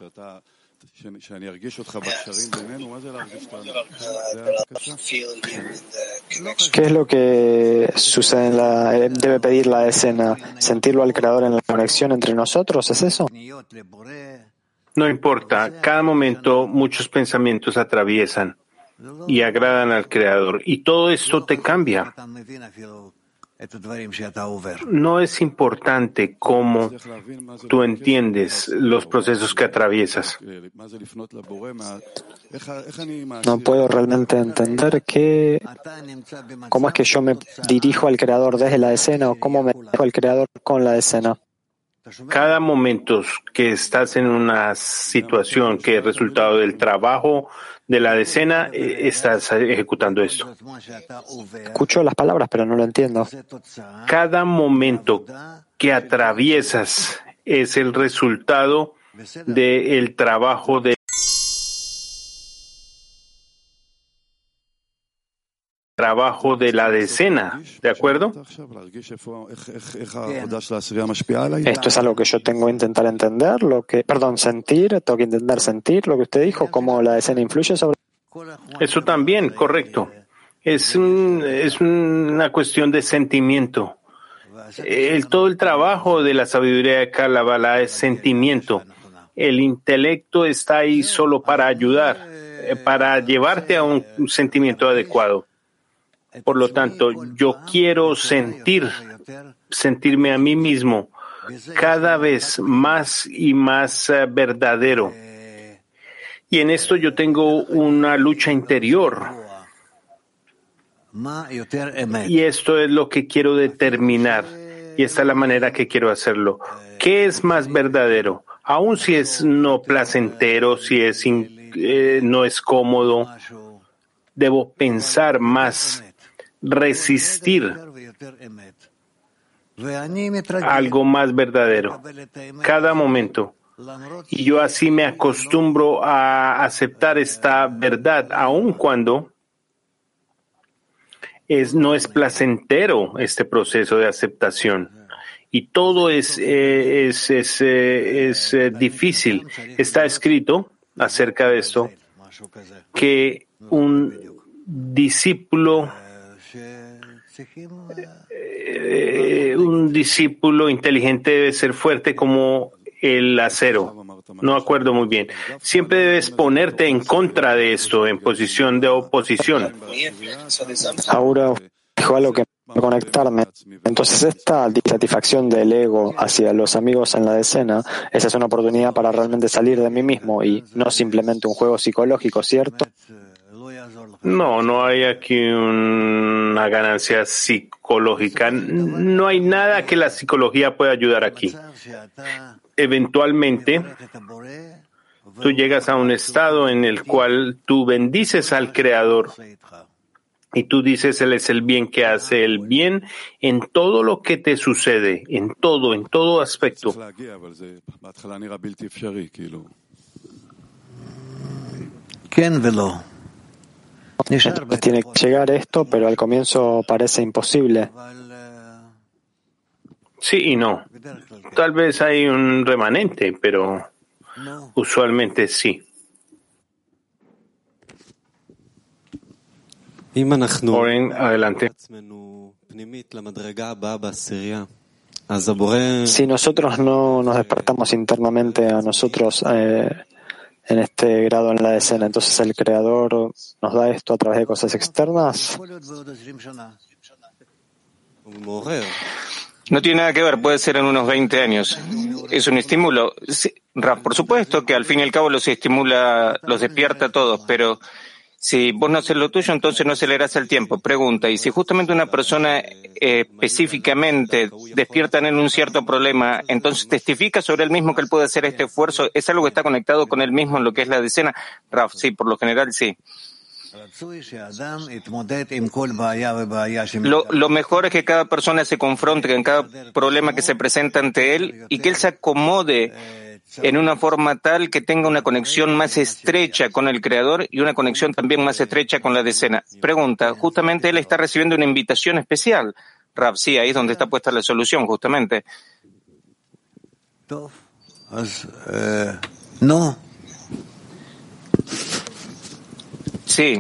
¿Qué es lo que sucede en la, eh, debe pedir la escena? ¿Sentirlo al Creador en la conexión entre nosotros? ¿Es eso? No importa, cada momento muchos pensamientos atraviesan y agradan al Creador y todo esto te cambia. No es importante cómo tú entiendes los procesos que atraviesas. No puedo realmente entender qué, cómo es que yo me dirijo al Creador desde la escena o cómo me dirijo al Creador con la escena. Cada momento que estás en una situación que es resultado del trabajo de la decena, eh, estás ejecutando esto. Escucho las palabras, pero no lo entiendo. Cada momento que atraviesas es el resultado del trabajo de trabajo de la decena, ¿de acuerdo? Esto es algo que yo tengo que intentar entender, lo que, perdón, sentir, tengo que intentar sentir lo que usted dijo, cómo la decena influye sobre. Eso también, correcto. Es, es una cuestión de sentimiento. El, todo el trabajo de la sabiduría de Kalabala es sentimiento. El intelecto está ahí solo para ayudar, eh, para llevarte a un sentimiento adecuado. Por lo tanto, yo quiero sentir, sentirme a mí mismo cada vez más y más eh, verdadero. Y en esto yo tengo una lucha interior. Y esto es lo que quiero determinar. Y esta es la manera que quiero hacerlo. ¿Qué es más verdadero? Aun si es no placentero, si es eh, no es cómodo, debo pensar más resistir algo más verdadero cada momento. Y yo así me acostumbro a aceptar esta verdad, aun cuando es, no es placentero este proceso de aceptación. Y todo es, eh, es, es, eh, es eh, difícil. Está escrito acerca de esto que un discípulo eh, un discípulo inteligente debe ser fuerte como el acero. No acuerdo muy bien. Siempre debes ponerte en contra de esto, en posición de oposición. Ahora dijo algo que conectarme. Entonces esta disatisfacción del ego hacia los amigos en la decena, esa es una oportunidad para realmente salir de mí mismo y no simplemente un juego psicológico, ¿cierto? No, no hay aquí una ganancia psicológica. No hay nada que la psicología pueda ayudar aquí. Eventualmente, tú llegas a un estado en el cual tú bendices al Creador y tú dices, Él es el bien que hace el bien en todo lo que te sucede, en todo, en todo aspecto. Tiene que llegar esto, pero al comienzo parece imposible. Sí y no. Tal vez hay un remanente, pero usualmente sí. Oren, adelante. Si nosotros no nos despertamos internamente a nosotros eh, en este grado en la decena, entonces el Creador nos da esto a través de cosas externas. No tiene nada que ver, puede ser en unos 20 años. Es un estímulo. por supuesto que al fin y al cabo los estimula, los despierta a todos, pero si vos no haces lo tuyo, entonces no aceleras el tiempo. Pregunta, y si justamente una persona eh, específicamente despierta en un cierto problema, entonces testifica sobre él mismo que él puede hacer este esfuerzo, ¿es algo que está conectado con él mismo en lo que es la decena? Raf, sí, por lo general sí. Lo, lo, mejor es que cada persona se confronte con cada problema que se presenta ante él y que él se acomode en una forma tal que tenga una conexión más estrecha con el Creador y una conexión también más estrecha con la decena. Pregunta, justamente él está recibiendo una invitación especial. Rav, sí, ahí es donde está puesta la solución, justamente. No. Sí.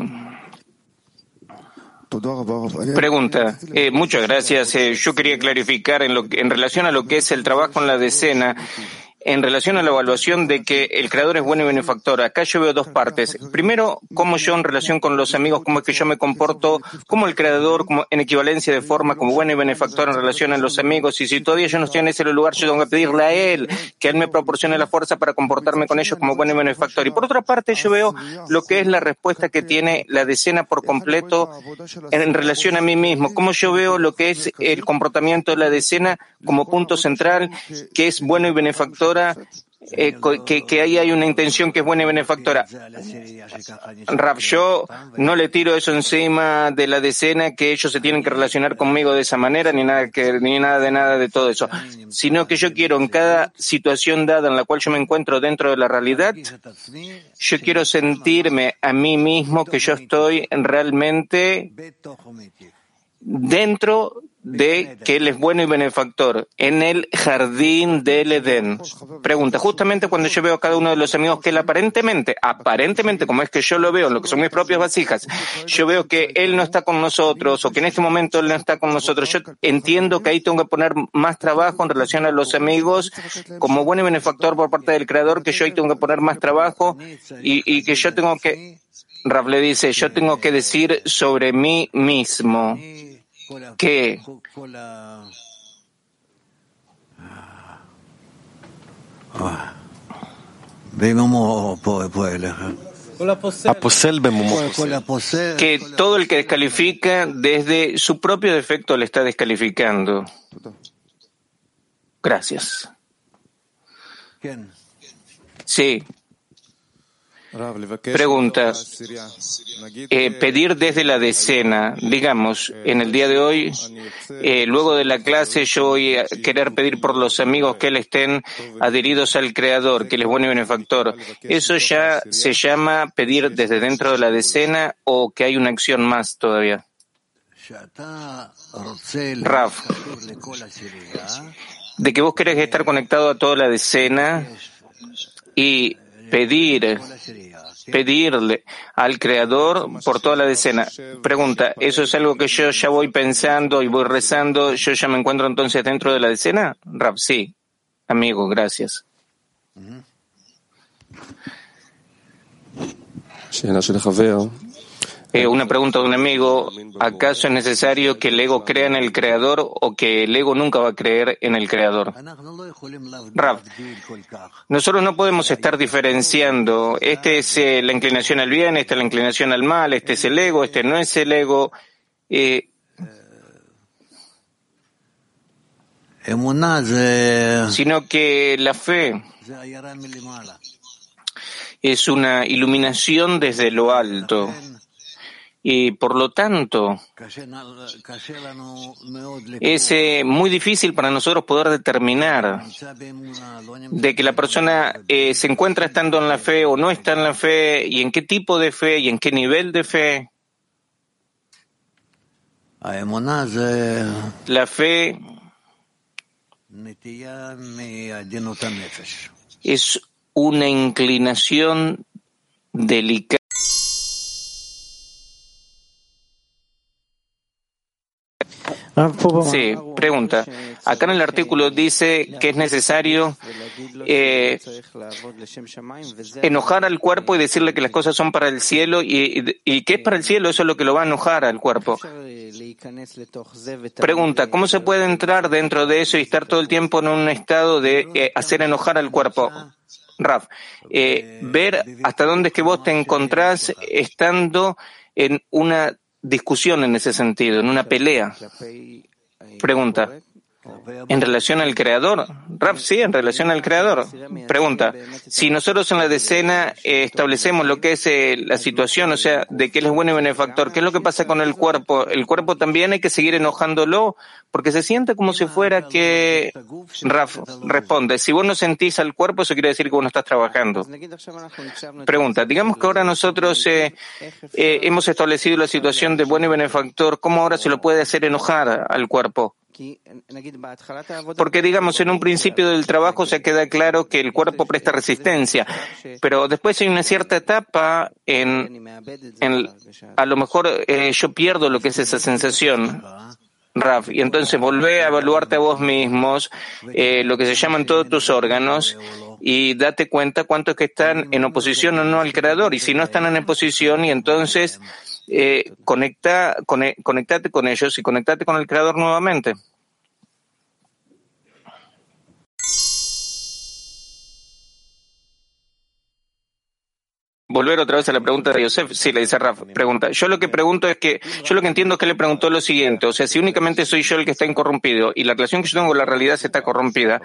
Pregunta. Eh, muchas gracias. Eh, yo quería clarificar en, lo, en relación a lo que es el trabajo en la decena en relación a la evaluación de que el creador es bueno y benefactor. Acá yo veo dos partes. Primero, cómo yo en relación con los amigos, cómo es que yo me comporto como el creador, como en equivalencia de forma, como bueno y benefactor en relación a los amigos. Y si todavía yo no estoy en ese lugar, yo tengo que pedirle a él que él me proporcione la fuerza para comportarme con ellos como bueno y benefactor. Y por otra parte, yo veo lo que es la respuesta que tiene la decena por completo en relación a mí mismo. Cómo yo veo lo que es el comportamiento de la decena como punto central, que es bueno y benefactor eh, que, ahí hay una intención que es buena y benefactora. Rav, yo no le tiro eso encima de la decena que ellos se tienen que relacionar conmigo de esa manera, ni nada que, ni nada de nada de todo eso, sino que yo quiero en cada situación dada en la cual yo me encuentro dentro de la realidad, yo quiero sentirme a mí mismo que yo estoy realmente dentro de que Él es bueno y benefactor en el jardín del Edén. Pregunta, justamente cuando yo veo a cada uno de los amigos que Él aparentemente, aparentemente, como es que yo lo veo, en lo que son mis propias vasijas, yo veo que Él no está con nosotros o que en este momento Él no está con nosotros, yo entiendo que ahí tengo que poner más trabajo en relación a los amigos como bueno y benefactor por parte del Creador, que yo ahí tengo que poner más trabajo y, y que yo tengo que, Rav le dice, yo tengo que decir sobre mí mismo que que todo el que descalifica desde su propio defecto le está descalificando. Gracias. Sí. Pregunta, eh, pedir desde la decena, digamos, en el día de hoy, eh, luego de la clase yo voy a querer pedir por los amigos que él estén adheridos al Creador, que él es bueno y benefactor. ¿Eso ya se llama pedir desde dentro de la decena o que hay una acción más todavía? Raf, de que vos querés estar conectado a toda la decena y pedir, pedirle al Creador por toda la decena. Pregunta, ¿eso es algo que yo ya voy pensando y voy rezando? ¿Yo ya me encuentro entonces dentro de la decena? Rab, sí. Amigo, gracias. Eh, una pregunta de un amigo, ¿acaso es necesario que el ego crea en el creador o que el ego nunca va a creer en el creador? Rav, nosotros no podemos estar diferenciando, este es eh, la inclinación al bien, esta es la inclinación al mal, este es el ego, este no es el ego. Eh, sino que la fe es una iluminación desde lo alto. Y por lo tanto, es eh, muy difícil para nosotros poder determinar de que la persona eh, se encuentra estando en la fe o no está en la fe y en qué tipo de fe y en qué nivel de fe. La fe es una inclinación delicada. Sí, pregunta. Acá en el artículo dice que es necesario eh, enojar al cuerpo y decirle que las cosas son para el cielo y, y que es para el cielo, eso es lo que lo va a enojar al cuerpo. Pregunta, ¿cómo se puede entrar dentro de eso y estar todo el tiempo en un estado de eh, hacer enojar al cuerpo? Raf, eh, ver hasta dónde es que vos te encontrás estando en una discusión en ese sentido, en una pelea. Pregunta. En relación al creador, Raf, sí, en relación al creador. Pregunta, si nosotros en la decena eh, establecemos lo que es eh, la situación, o sea, de que él es bueno y benefactor, ¿qué es lo que pasa con el cuerpo? El cuerpo también hay que seguir enojándolo, porque se siente como si fuera que, Raf, responde, si vos no sentís al cuerpo, eso quiere decir que vos no estás trabajando. Pregunta, digamos que ahora nosotros eh, hemos establecido la situación de bueno y benefactor, ¿cómo ahora se lo puede hacer enojar al cuerpo? Porque, digamos, en un principio del trabajo se queda claro que el cuerpo presta resistencia, pero después hay una cierta etapa en, a lo mejor eh, yo pierdo lo que es esa sensación. Raf, y entonces volvé a evaluarte a vos mismos, eh, lo que se llaman todos tus órganos, y date cuenta cuántos que están en oposición o no al creador, y si no están en oposición, y entonces eh, conecta, conectate con ellos y conectate con el creador nuevamente. Volver otra vez a la pregunta de Yosef. Sí, le dice Rafa. Pregunta. Yo lo que pregunto es que, yo lo que entiendo es que le preguntó lo siguiente. O sea, si únicamente soy yo el que está incorrompido y la relación que yo tengo con la realidad se está corrompida,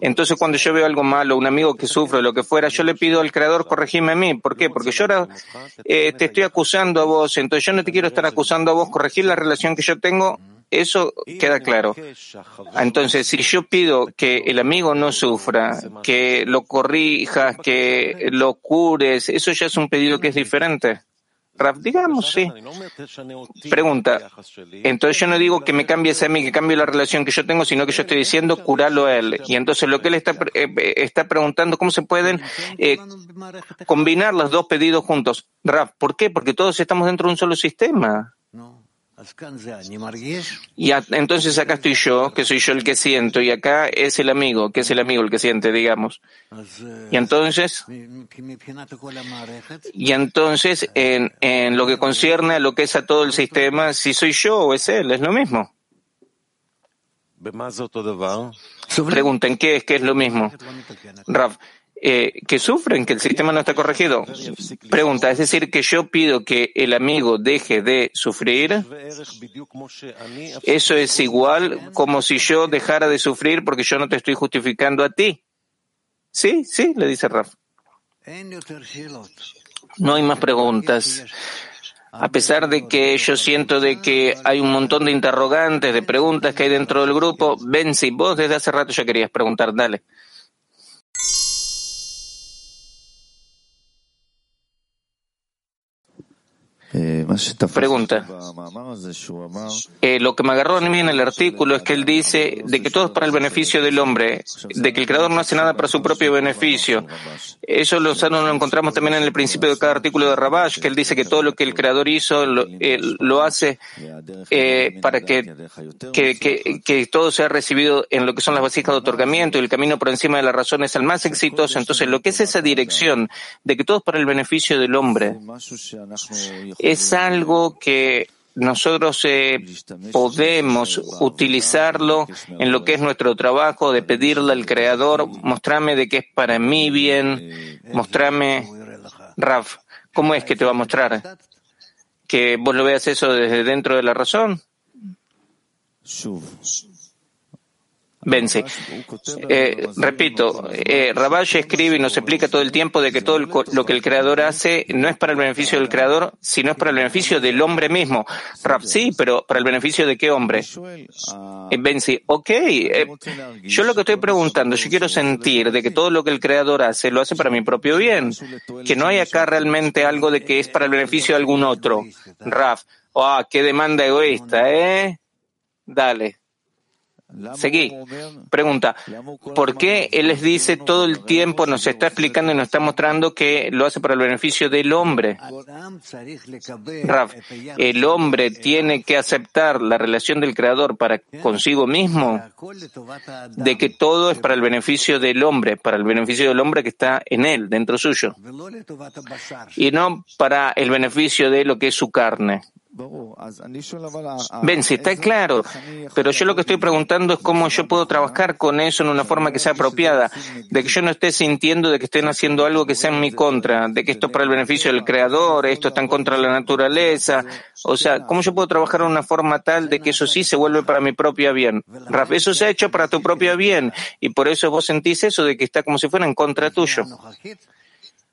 entonces cuando yo veo algo malo, un amigo que sufre, lo que fuera, yo le pido al creador corregirme a mí. ¿Por qué? Porque yo ahora eh, te estoy acusando a vos, entonces yo no te quiero estar acusando a vos, corregir la relación que yo tengo eso queda claro. Entonces, si yo pido que el amigo no sufra, que lo corrijas, que lo cures, eso ya es un pedido que es diferente. Raf, digamos, sí. Pregunta. Entonces yo no digo que me cambies a mí, que cambie la relación que yo tengo, sino que yo estoy diciendo curarlo a él. Y entonces lo que él está, eh, está preguntando, ¿cómo se pueden eh, combinar los dos pedidos juntos? Raf, ¿por qué? Porque todos estamos dentro de un solo sistema. Y entonces acá estoy yo, que soy yo el que siento, y acá es el amigo, que es el amigo el que siente, digamos. Y entonces, y entonces en, en lo que concierne a lo que es a todo el sistema, si soy yo o es él, es lo mismo. Pregunten, ¿qué es? ¿Qué es lo mismo? Rav, eh, que sufren, que el sistema no está corregido. Pregunta, es decir, que yo pido que el amigo deje de sufrir. Eso es igual como si yo dejara de sufrir porque yo no te estoy justificando a ti. Sí, sí, le dice Raf. No hay más preguntas. A pesar de que yo siento de que hay un montón de interrogantes, de preguntas que hay dentro del grupo, ven si vos desde hace rato ya querías preguntar, dale. Pregunta. Eh, lo que me agarró a mí en el artículo es que él dice de que todo es para el beneficio del hombre, de que el creador no hace nada para su propio beneficio. Eso lo, lo encontramos también en el principio de cada artículo de Rabash, que él dice que todo lo que el creador hizo lo, eh, hace eh, para que, que, que, que, todo sea recibido en lo que son las vasijas de otorgamiento y el camino por encima de la razón es el más exitoso. Entonces, lo que es esa dirección de que todo es para el beneficio del hombre, es algo que nosotros eh, podemos utilizarlo en lo que es nuestro trabajo de pedirle al Creador, mostrarme de que es para mí bien, mostrarme, Raf, ¿cómo es que te va a mostrar? ¿Que vos lo veas eso desde dentro de la razón? Vence. Eh, repito, eh, Rabash escribe y nos explica todo el tiempo de que todo lo que el creador hace no es para el beneficio del creador, sino es para el beneficio del hombre mismo. Rab, sí, pero ¿para el beneficio de qué hombre? Eh, ok, eh, yo lo que estoy preguntando, yo quiero sentir de que todo lo que el creador hace lo hace para mi propio bien, que no hay acá realmente algo de que es para el beneficio de algún otro. Raf, oh, qué demanda egoísta, ¿eh? Dale. Seguí. Pregunta, ¿por qué Él les dice todo el tiempo, nos está explicando y nos está mostrando que lo hace para el beneficio del hombre? Raf, ¿el hombre tiene que aceptar la relación del Creador para consigo mismo? De que todo es para el beneficio del hombre, para el beneficio del hombre que está en él, dentro suyo. Y no para el beneficio de lo que es su carne. Ven, si está claro, pero yo lo que estoy preguntando es cómo yo puedo trabajar con eso en una forma que sea apropiada, de que yo no esté sintiendo de que estén haciendo algo que sea en mi contra, de que esto es para el beneficio del creador, esto está en contra de la naturaleza, o sea, cómo yo puedo trabajar en una forma tal de que eso sí se vuelve para mi propio bien. Eso se ha hecho para tu propio bien y por eso vos sentís eso de que está como si fuera en contra tuyo.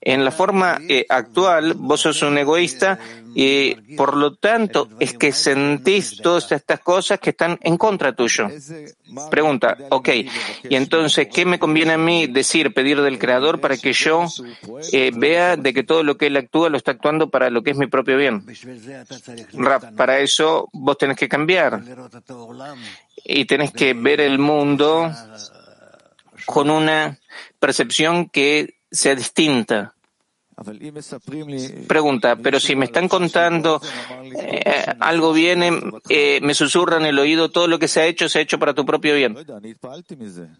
En la forma eh, actual, vos sos un egoísta y por lo tanto es que sentís todas estas cosas que están en contra tuyo. Pregunta, ok, y entonces, ¿qué me conviene a mí decir, pedir del Creador para que yo eh, vea de que todo lo que Él actúa lo está actuando para lo que es mi propio bien? para eso vos tenés que cambiar y tenés que ver el mundo con una percepción que sea distinta. Pregunta, pero si me están contando eh, algo viene, eh, me susurran el oído, todo lo que se ha hecho se ha hecho para tu propio bien.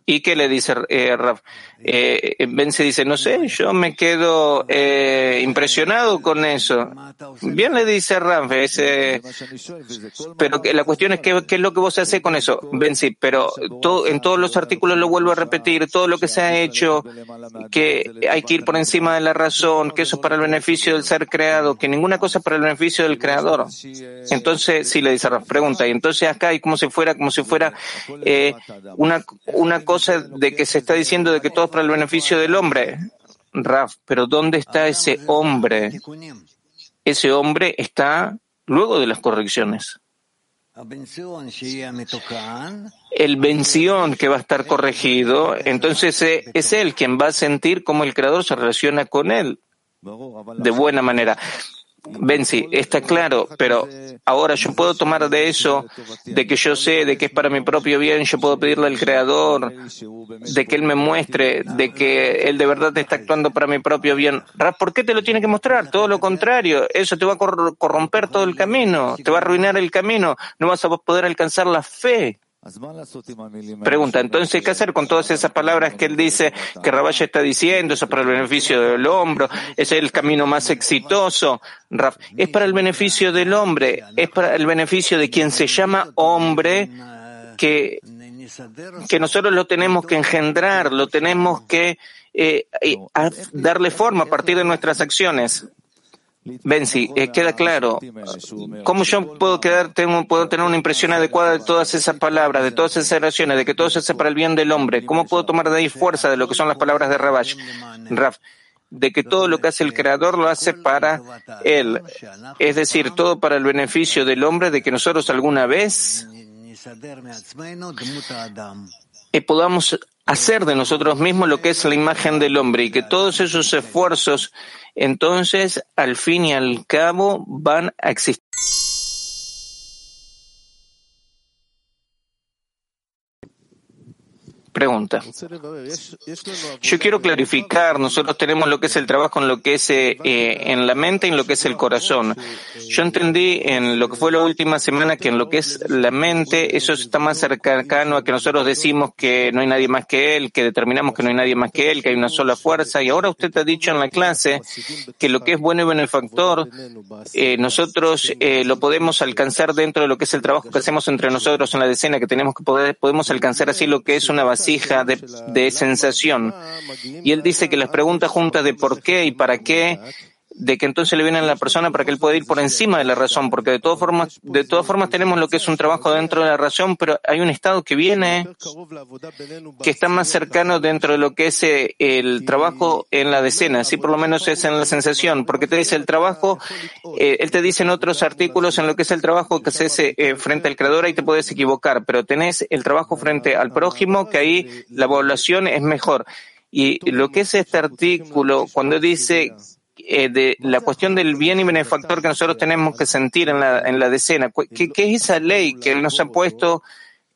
¿Y qué le dice eh, Raf? Eh, ben se dice, no sé, yo me quedo eh, impresionado con eso. Bien le dice Raf, pero que, la cuestión es qué, qué es lo que vos haces con eso. Ben pero todo, en todos los artículos lo vuelvo a repetir, todo lo que se ha hecho, que hay que ir por encima de la razón, que eso es para el beneficio del ser creado, que ninguna cosa es para el beneficio del creador. Entonces, sí le dice Raf, pregunta, y entonces acá hay como si fuera, como si fuera eh, una, una cosa de que se está diciendo de que todo es para el beneficio del hombre. Raf, pero ¿dónde está ese hombre? Ese hombre está luego de las correcciones. El bención que va a estar corregido, entonces eh, es él quien va a sentir cómo el creador se relaciona con él de buena manera. Benzi, está claro, pero ahora yo puedo tomar de eso, de que yo sé, de que es para mi propio bien, yo puedo pedirle al Creador, de que Él me muestre, de que Él de verdad está actuando para mi propio bien. ¿Por qué te lo tiene que mostrar? Todo lo contrario, eso te va a corromper todo el camino, te va a arruinar el camino, no vas a poder alcanzar la fe. Pregunta, entonces, ¿qué hacer con todas esas palabras que él dice que Rabaya está diciendo? Eso es para el beneficio del hombro, es el camino más exitoso. es para el beneficio del hombre, es para el beneficio de quien se llama hombre, que, que nosotros lo tenemos que engendrar, lo tenemos que eh, darle forma a partir de nuestras acciones. Benzi, eh, queda claro. ¿Cómo yo puedo tener una impresión adecuada de todas esas palabras, de todas esas oraciones, de que todo se hace para el bien del hombre? ¿Cómo puedo tomar de ahí fuerza de lo que son las palabras de Rabash? Raf, de que todo lo que hace el Creador lo hace para Él. Es decir, todo para el beneficio del hombre, de que nosotros alguna vez eh, podamos hacer de nosotros mismos lo que es la imagen del hombre y que todos esos esfuerzos entonces al fin y al cabo van a existir. Pregunta. Yo quiero clarificar, nosotros tenemos lo que es el trabajo en lo que es eh, en la mente y en lo que es el corazón. Yo entendí en lo que fue la última semana que en lo que es la mente, eso está más cercano a que nosotros decimos que no hay nadie más que él, que determinamos que no hay nadie más que él, que hay una sola fuerza. Y ahora usted ha dicho en la clase que lo que es bueno y benefactor, eh, nosotros eh, lo podemos alcanzar dentro de lo que es el trabajo que hacemos entre nosotros en la decena, que tenemos que poder, podemos alcanzar así lo que es una base hija de, sensación. Y él dice que las preguntas juntas de por qué y para qué de que entonces le vienen a la persona para que él pueda ir por encima de la razón, porque de todas formas, de todas formas tenemos lo que es un trabajo dentro de la razón, pero hay un estado que viene que está más cercano dentro de lo que es eh, el trabajo en la decena, así por lo menos es en la sensación, porque te dice el trabajo, eh, él te dice en otros artículos en lo que es el trabajo que se hace eh, frente al creador, ahí te puedes equivocar, pero tenés el trabajo frente al prójimo, que ahí la evaluación es mejor. Y lo que es este artículo, cuando dice eh, de la cuestión del bien y benefactor que nosotros tenemos que sentir en la, en la decena. ¿Qué, es esa ley que Él nos ha puesto?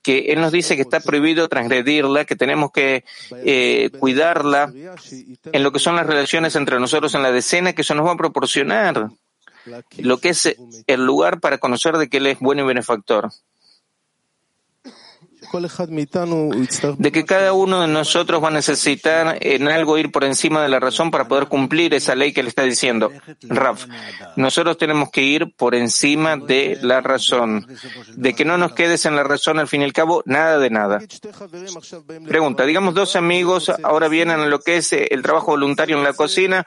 que Él nos dice que está prohibido transgredirla, que tenemos que eh, cuidarla en lo que son las relaciones entre nosotros en la decena, que eso nos va a proporcionar lo que es el lugar para conocer de que Él es bueno y benefactor de que cada uno de nosotros va a necesitar en algo ir por encima de la razón para poder cumplir esa ley que le está diciendo. Raf, nosotros tenemos que ir por encima de la razón, de que no nos quedes en la razón al fin y al cabo, nada de nada. Pregunta, digamos dos amigos ahora vienen a lo que es el trabajo voluntario en la cocina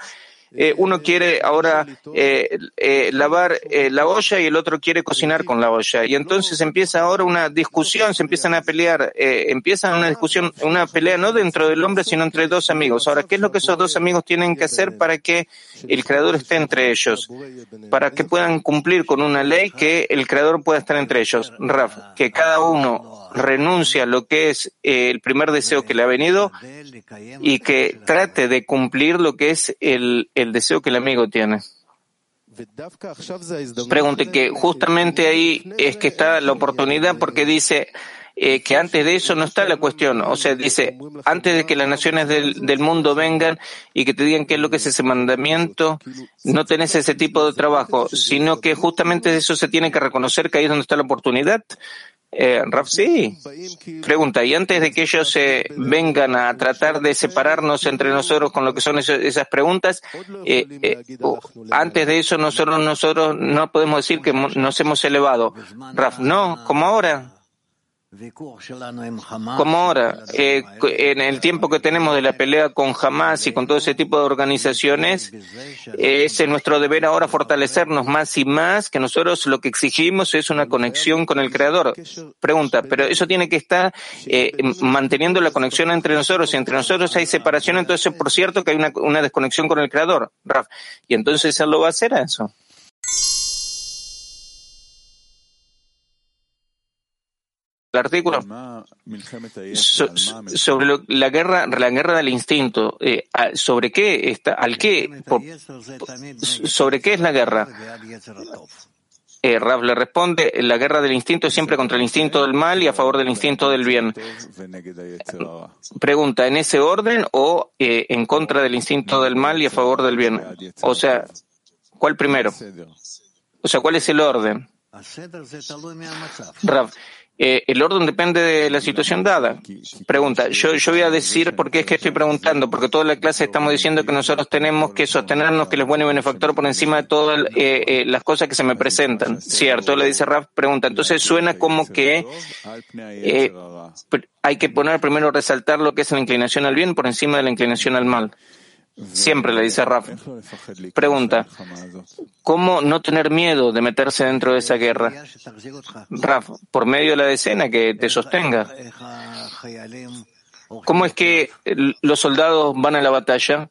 eh, uno quiere ahora eh, eh, lavar la olla y el otro quiere cocinar con la olla. Y entonces empieza ahora una discusión, se empiezan a pelear, empieza una discusión, una pelea no dentro del hombre, sino entre dos amigos. Ahora, ¿qué es lo que esos dos amigos tienen que hacer para que el creador esté entre ellos? Para que puedan cumplir con una ley que el creador pueda estar entre ellos. Raf, que cada uno renuncia a lo que es el primer deseo que le ha venido y que trate de cumplir lo que es el, el deseo que el amigo tiene. Pregunte que justamente ahí es que está la oportunidad porque dice eh, que antes de eso no está la cuestión. O sea, dice, antes de que las naciones del, del, mundo vengan y que te digan qué es lo que es ese mandamiento, no tenés ese tipo de trabajo, sino que justamente eso se tiene que reconocer que ahí es donde está la oportunidad. Eh, Raf, sí. Pregunta, y antes de que ellos se vengan a tratar de separarnos entre nosotros con lo que son esas preguntas, eh, eh, antes de eso nosotros, nosotros no podemos decir que nos hemos elevado. Raf, no, como ahora. Como ahora, eh, en el tiempo que tenemos de la pelea con Hamas y con todo ese tipo de organizaciones, es nuestro deber ahora fortalecernos más y más, que nosotros lo que exigimos es una conexión con el Creador. Pregunta, pero eso tiene que estar eh, manteniendo la conexión entre nosotros. Si entre nosotros hay separación, entonces por cierto que hay una, una desconexión con el Creador, Raf. Y entonces él lo va a hacer a eso. El artículo sobre la guerra la guerra del instinto eh, sobre qué está al qué sobre qué es la guerra eh, Rav le responde la guerra del instinto es siempre contra el instinto del mal y a favor del instinto del bien. Pregunta en ese orden o eh, en contra del instinto del mal y a favor del bien o sea cuál primero o sea cuál es el orden Rav eh, el orden depende de la situación dada. Pregunta, yo, yo voy a decir por qué es que estoy preguntando, porque toda la clase estamos diciendo que nosotros tenemos que sostenernos que es bueno y benefactor por encima de todas eh, eh, las cosas que se me presentan. Cierto, le dice Raf, pregunta. Entonces suena como que hay que poner primero resaltar lo que es la inclinación al bien por encima de la inclinación al mal. Siempre le dice Raf. Pregunta, ¿cómo no tener miedo de meterse dentro de esa guerra? Raf, por medio de la decena que te sostenga. ¿Cómo es que los soldados van a la batalla?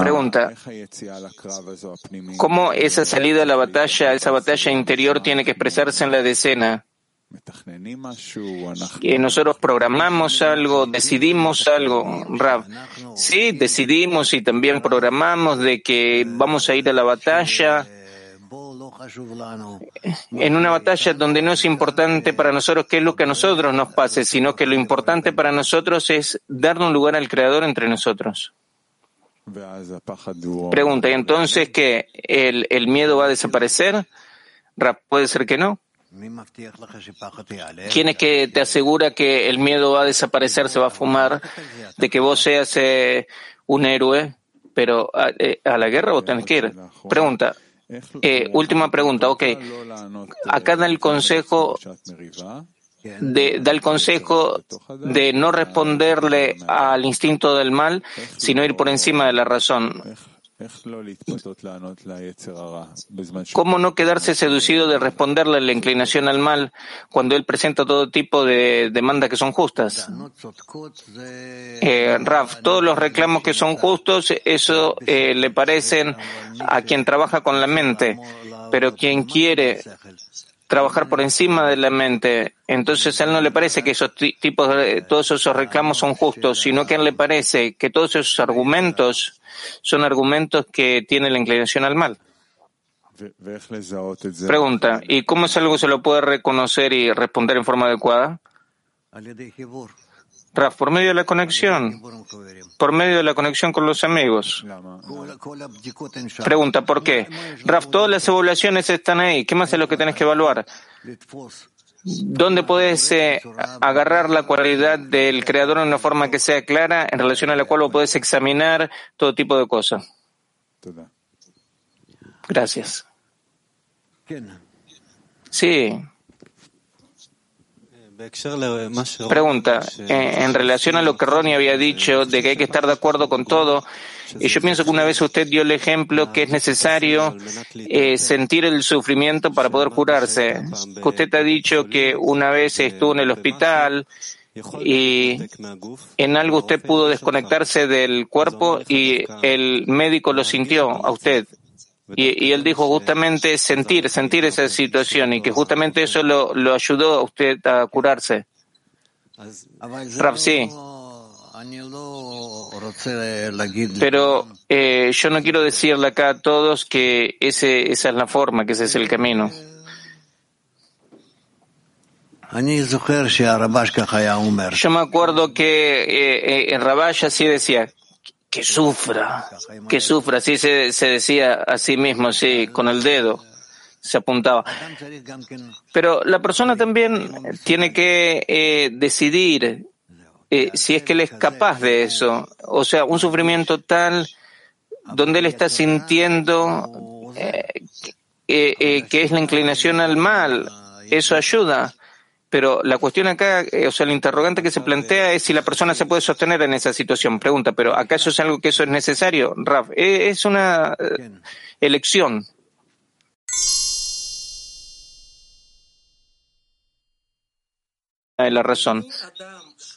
Pregunta, ¿cómo esa salida a la batalla, esa batalla interior tiene que expresarse en la decena? Que nosotros programamos algo, decidimos algo, Rav. Sí, decidimos y también programamos de que vamos a ir a la batalla en una batalla donde no es importante para nosotros qué es lo que a nosotros nos pase, sino que lo importante para nosotros es darle un lugar al Creador entre nosotros. Pregunta, ¿y entonces que el, el miedo va a desaparecer? Puede ser que no. ¿Quién es que te asegura que el miedo va a desaparecer, se va a fumar, de que vos seas eh, un héroe? Pero a, eh, a, la guerra vos tenés que ir. Pregunta. Eh, última pregunta, ok. Acá da el consejo de, da el consejo de no responderle al instinto del mal, sino ir por encima de la razón. ¿Cómo no quedarse seducido de responderle a la inclinación al mal cuando él presenta todo tipo de demandas que son justas? Eh, Raf, todos los reclamos que son justos, eso eh, le parecen a quien trabaja con la mente, pero quien quiere trabajar por encima de la mente. Entonces a él no le parece que esos tipos de, todos esos reclamos son justos, sino que a él le parece que todos esos argumentos son argumentos que tienen la inclinación al mal. Pregunta, ¿y cómo es algo que se lo puede reconocer y responder en forma adecuada? Raf, por medio de la conexión, por medio de la conexión con los amigos. Pregunta, ¿por qué? Raf, todas las evaluaciones están ahí. ¿Qué más es lo que tienes que evaluar? ¿Dónde puedes eh, agarrar la cualidad del creador en una forma que sea clara, en relación a la cual vos puedes examinar todo tipo de cosas? Gracias. Sí. Pregunta, eh, en relación a lo que Ronnie había dicho de que hay que estar de acuerdo con todo, y yo pienso que una vez usted dio el ejemplo que es necesario eh, sentir el sufrimiento para poder curarse. Usted ha dicho que una vez estuvo en el hospital y en algo usted pudo desconectarse del cuerpo y el médico lo sintió a usted. Y, él dijo justamente sentir, sentir esa situación y que justamente eso lo, lo ayudó a usted a curarse. sí. Pero eh, yo no quiero decirle acá a todos que ese, esa es la forma, que ese es el camino. Yo me acuerdo que eh, eh, Rabash así decía, que sufra, que sufra, así se, se decía a sí mismo, sí, con el dedo se apuntaba. Pero la persona también tiene que eh, decidir eh, si es que él es capaz de eso. O sea, un sufrimiento tal donde él está sintiendo eh, eh, que es la inclinación al mal. Eso ayuda. Pero la cuestión acá, eh, o sea, el interrogante que se plantea es si la persona se puede sostener en esa situación. Pregunta, ¿pero acaso es algo que eso es necesario? Raf, eh, es una eh, elección. La razón.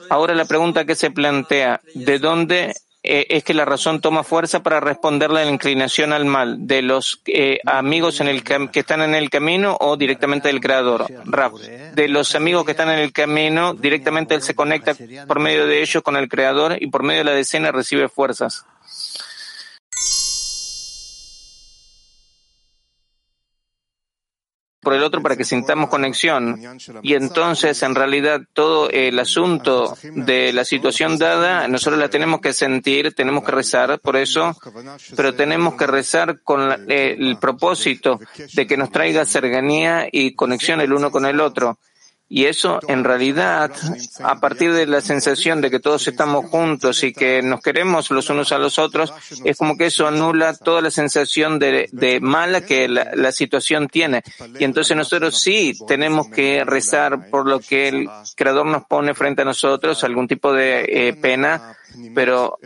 Ahora la pregunta que se plantea, ¿de dónde eh, es que la razón toma fuerza para responderle a la inclinación al mal de los eh, amigos en el que están en el camino o directamente del creador. de los amigos que están en el camino, directamente él se conecta por medio de ellos con el creador y por medio de la decena recibe fuerzas. Por el otro para que sintamos conexión. Y entonces, en realidad, todo el asunto de la situación dada, nosotros la tenemos que sentir, tenemos que rezar por eso, pero tenemos que rezar con el propósito de que nos traiga cercanía y conexión el uno con el otro. Y eso, en realidad, a partir de la sensación de que todos estamos juntos y que nos queremos los unos a los otros, es como que eso anula toda la sensación de, mala que la, situación tiene. Y entonces nosotros sí tenemos que rezar por lo que el Creador nos pone frente a nosotros, algún tipo de eh, pena, pero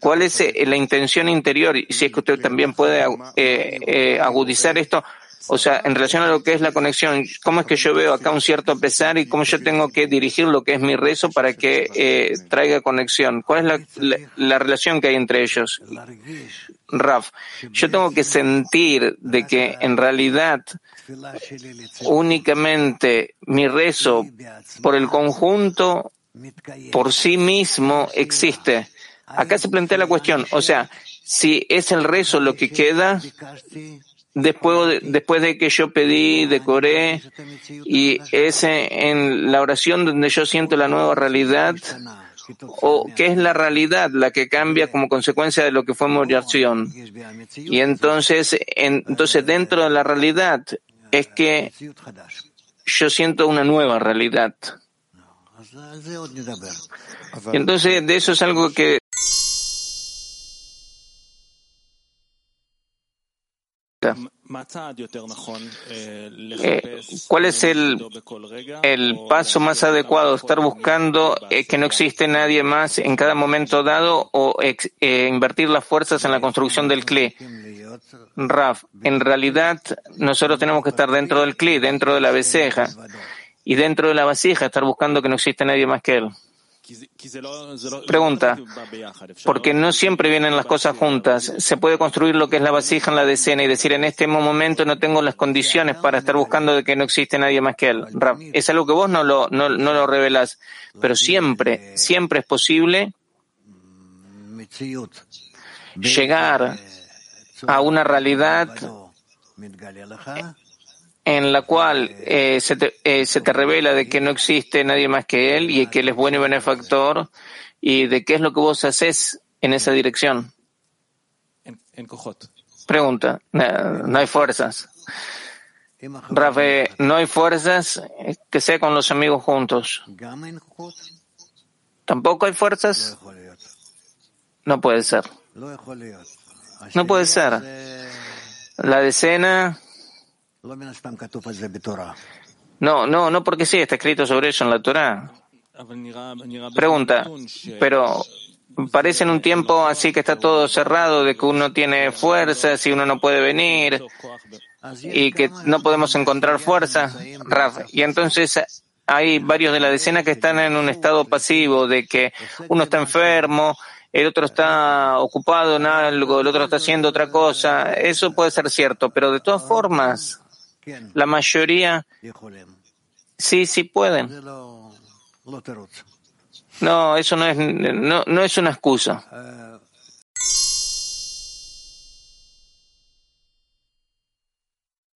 ¿cuál es eh, la intención interior? Si es que usted también puede eh, agudizar esto, o sea, en relación a lo que es la conexión, ¿cómo es que yo veo acá un cierto pesar y cómo yo tengo que dirigir lo que es mi rezo para que eh, traiga conexión? ¿Cuál es la, relación que hay entre ellos? Raf, yo tengo que sentir de que en realidad únicamente mi rezo por el conjunto, por sí mismo, existe. Acá se plantea la cuestión, o sea, si es el rezo lo que queda, después de, después de que yo pedí, decoré, y es en la oración donde yo siento la nueva realidad, o qué es la realidad la que cambia como consecuencia de lo que fue mi oración. Y entonces, entonces dentro de la realidad es que yo siento una nueva realidad. Y entonces de eso es algo que Eh, ¿Cuál es el, el paso más adecuado? ¿Estar buscando eh, que no existe nadie más en cada momento dado o eh, invertir las fuerzas en la construcción del CLI? Raf, en realidad nosotros tenemos que estar dentro del CLI, dentro de la vasija, y dentro de la vasija estar buscando que no existe nadie más que él. Pregunta, porque no siempre vienen las cosas juntas. Se puede construir lo que es la vasija en la decena y decir en este momento no tengo las condiciones para estar buscando de que no existe nadie más que él. Es algo que vos no lo, no, no lo revelás, pero siempre, siempre es posible llegar a una realidad en la cual eh, se, te, eh, se te revela de que no existe nadie más que Él y que Él es bueno y benefactor y de qué es lo que vos haces en esa dirección. Pregunta, no, hay fuerzas. Rafe, no hay fuerzas que sea con los amigos juntos. ¿Tampoco hay fuerzas? No puede ser. No puede ser. La decena no, no, no porque sí, está escrito sobre eso en la Torah. Pregunta, pero parece en un tiempo así que está todo cerrado, de que uno tiene fuerzas y uno no puede venir y que no podemos encontrar fuerza, Y entonces hay varios de la decena que están en un estado pasivo, de que uno está enfermo, el otro está ocupado en algo, el otro está haciendo otra cosa. Eso puede ser cierto, pero de todas formas, la mayoría sí, sí pueden. No, eso no es, no, no es una excusa.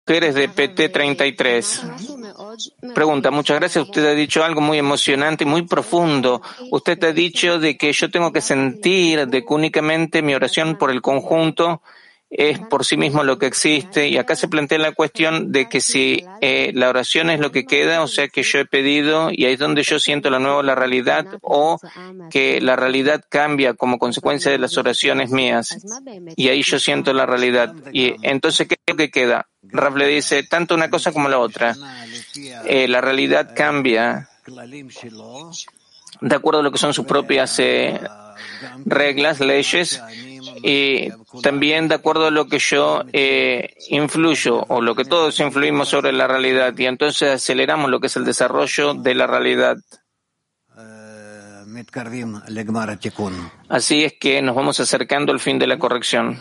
Mujeres de PT33. Pregunta, muchas gracias. Usted ha dicho algo muy emocionante y muy profundo. Usted ha dicho de que yo tengo que sentir de que únicamente mi oración por el conjunto es por sí mismo lo que existe. Y acá se plantea la cuestión de que si eh, la oración es lo que queda, o sea que yo he pedido y ahí es donde yo siento la nueva la realidad, o que la realidad cambia como consecuencia de las oraciones mías. Y ahí yo siento la realidad. Y entonces, ¿qué es lo que queda? Raf le dice tanto una cosa como la otra. Eh, la realidad cambia de acuerdo a lo que son sus propias eh, reglas, leyes, y también de acuerdo a lo que yo eh, influyo o lo que todos influimos sobre la realidad y entonces aceleramos lo que es el desarrollo de la realidad. Así es que nos vamos acercando al fin de la corrección.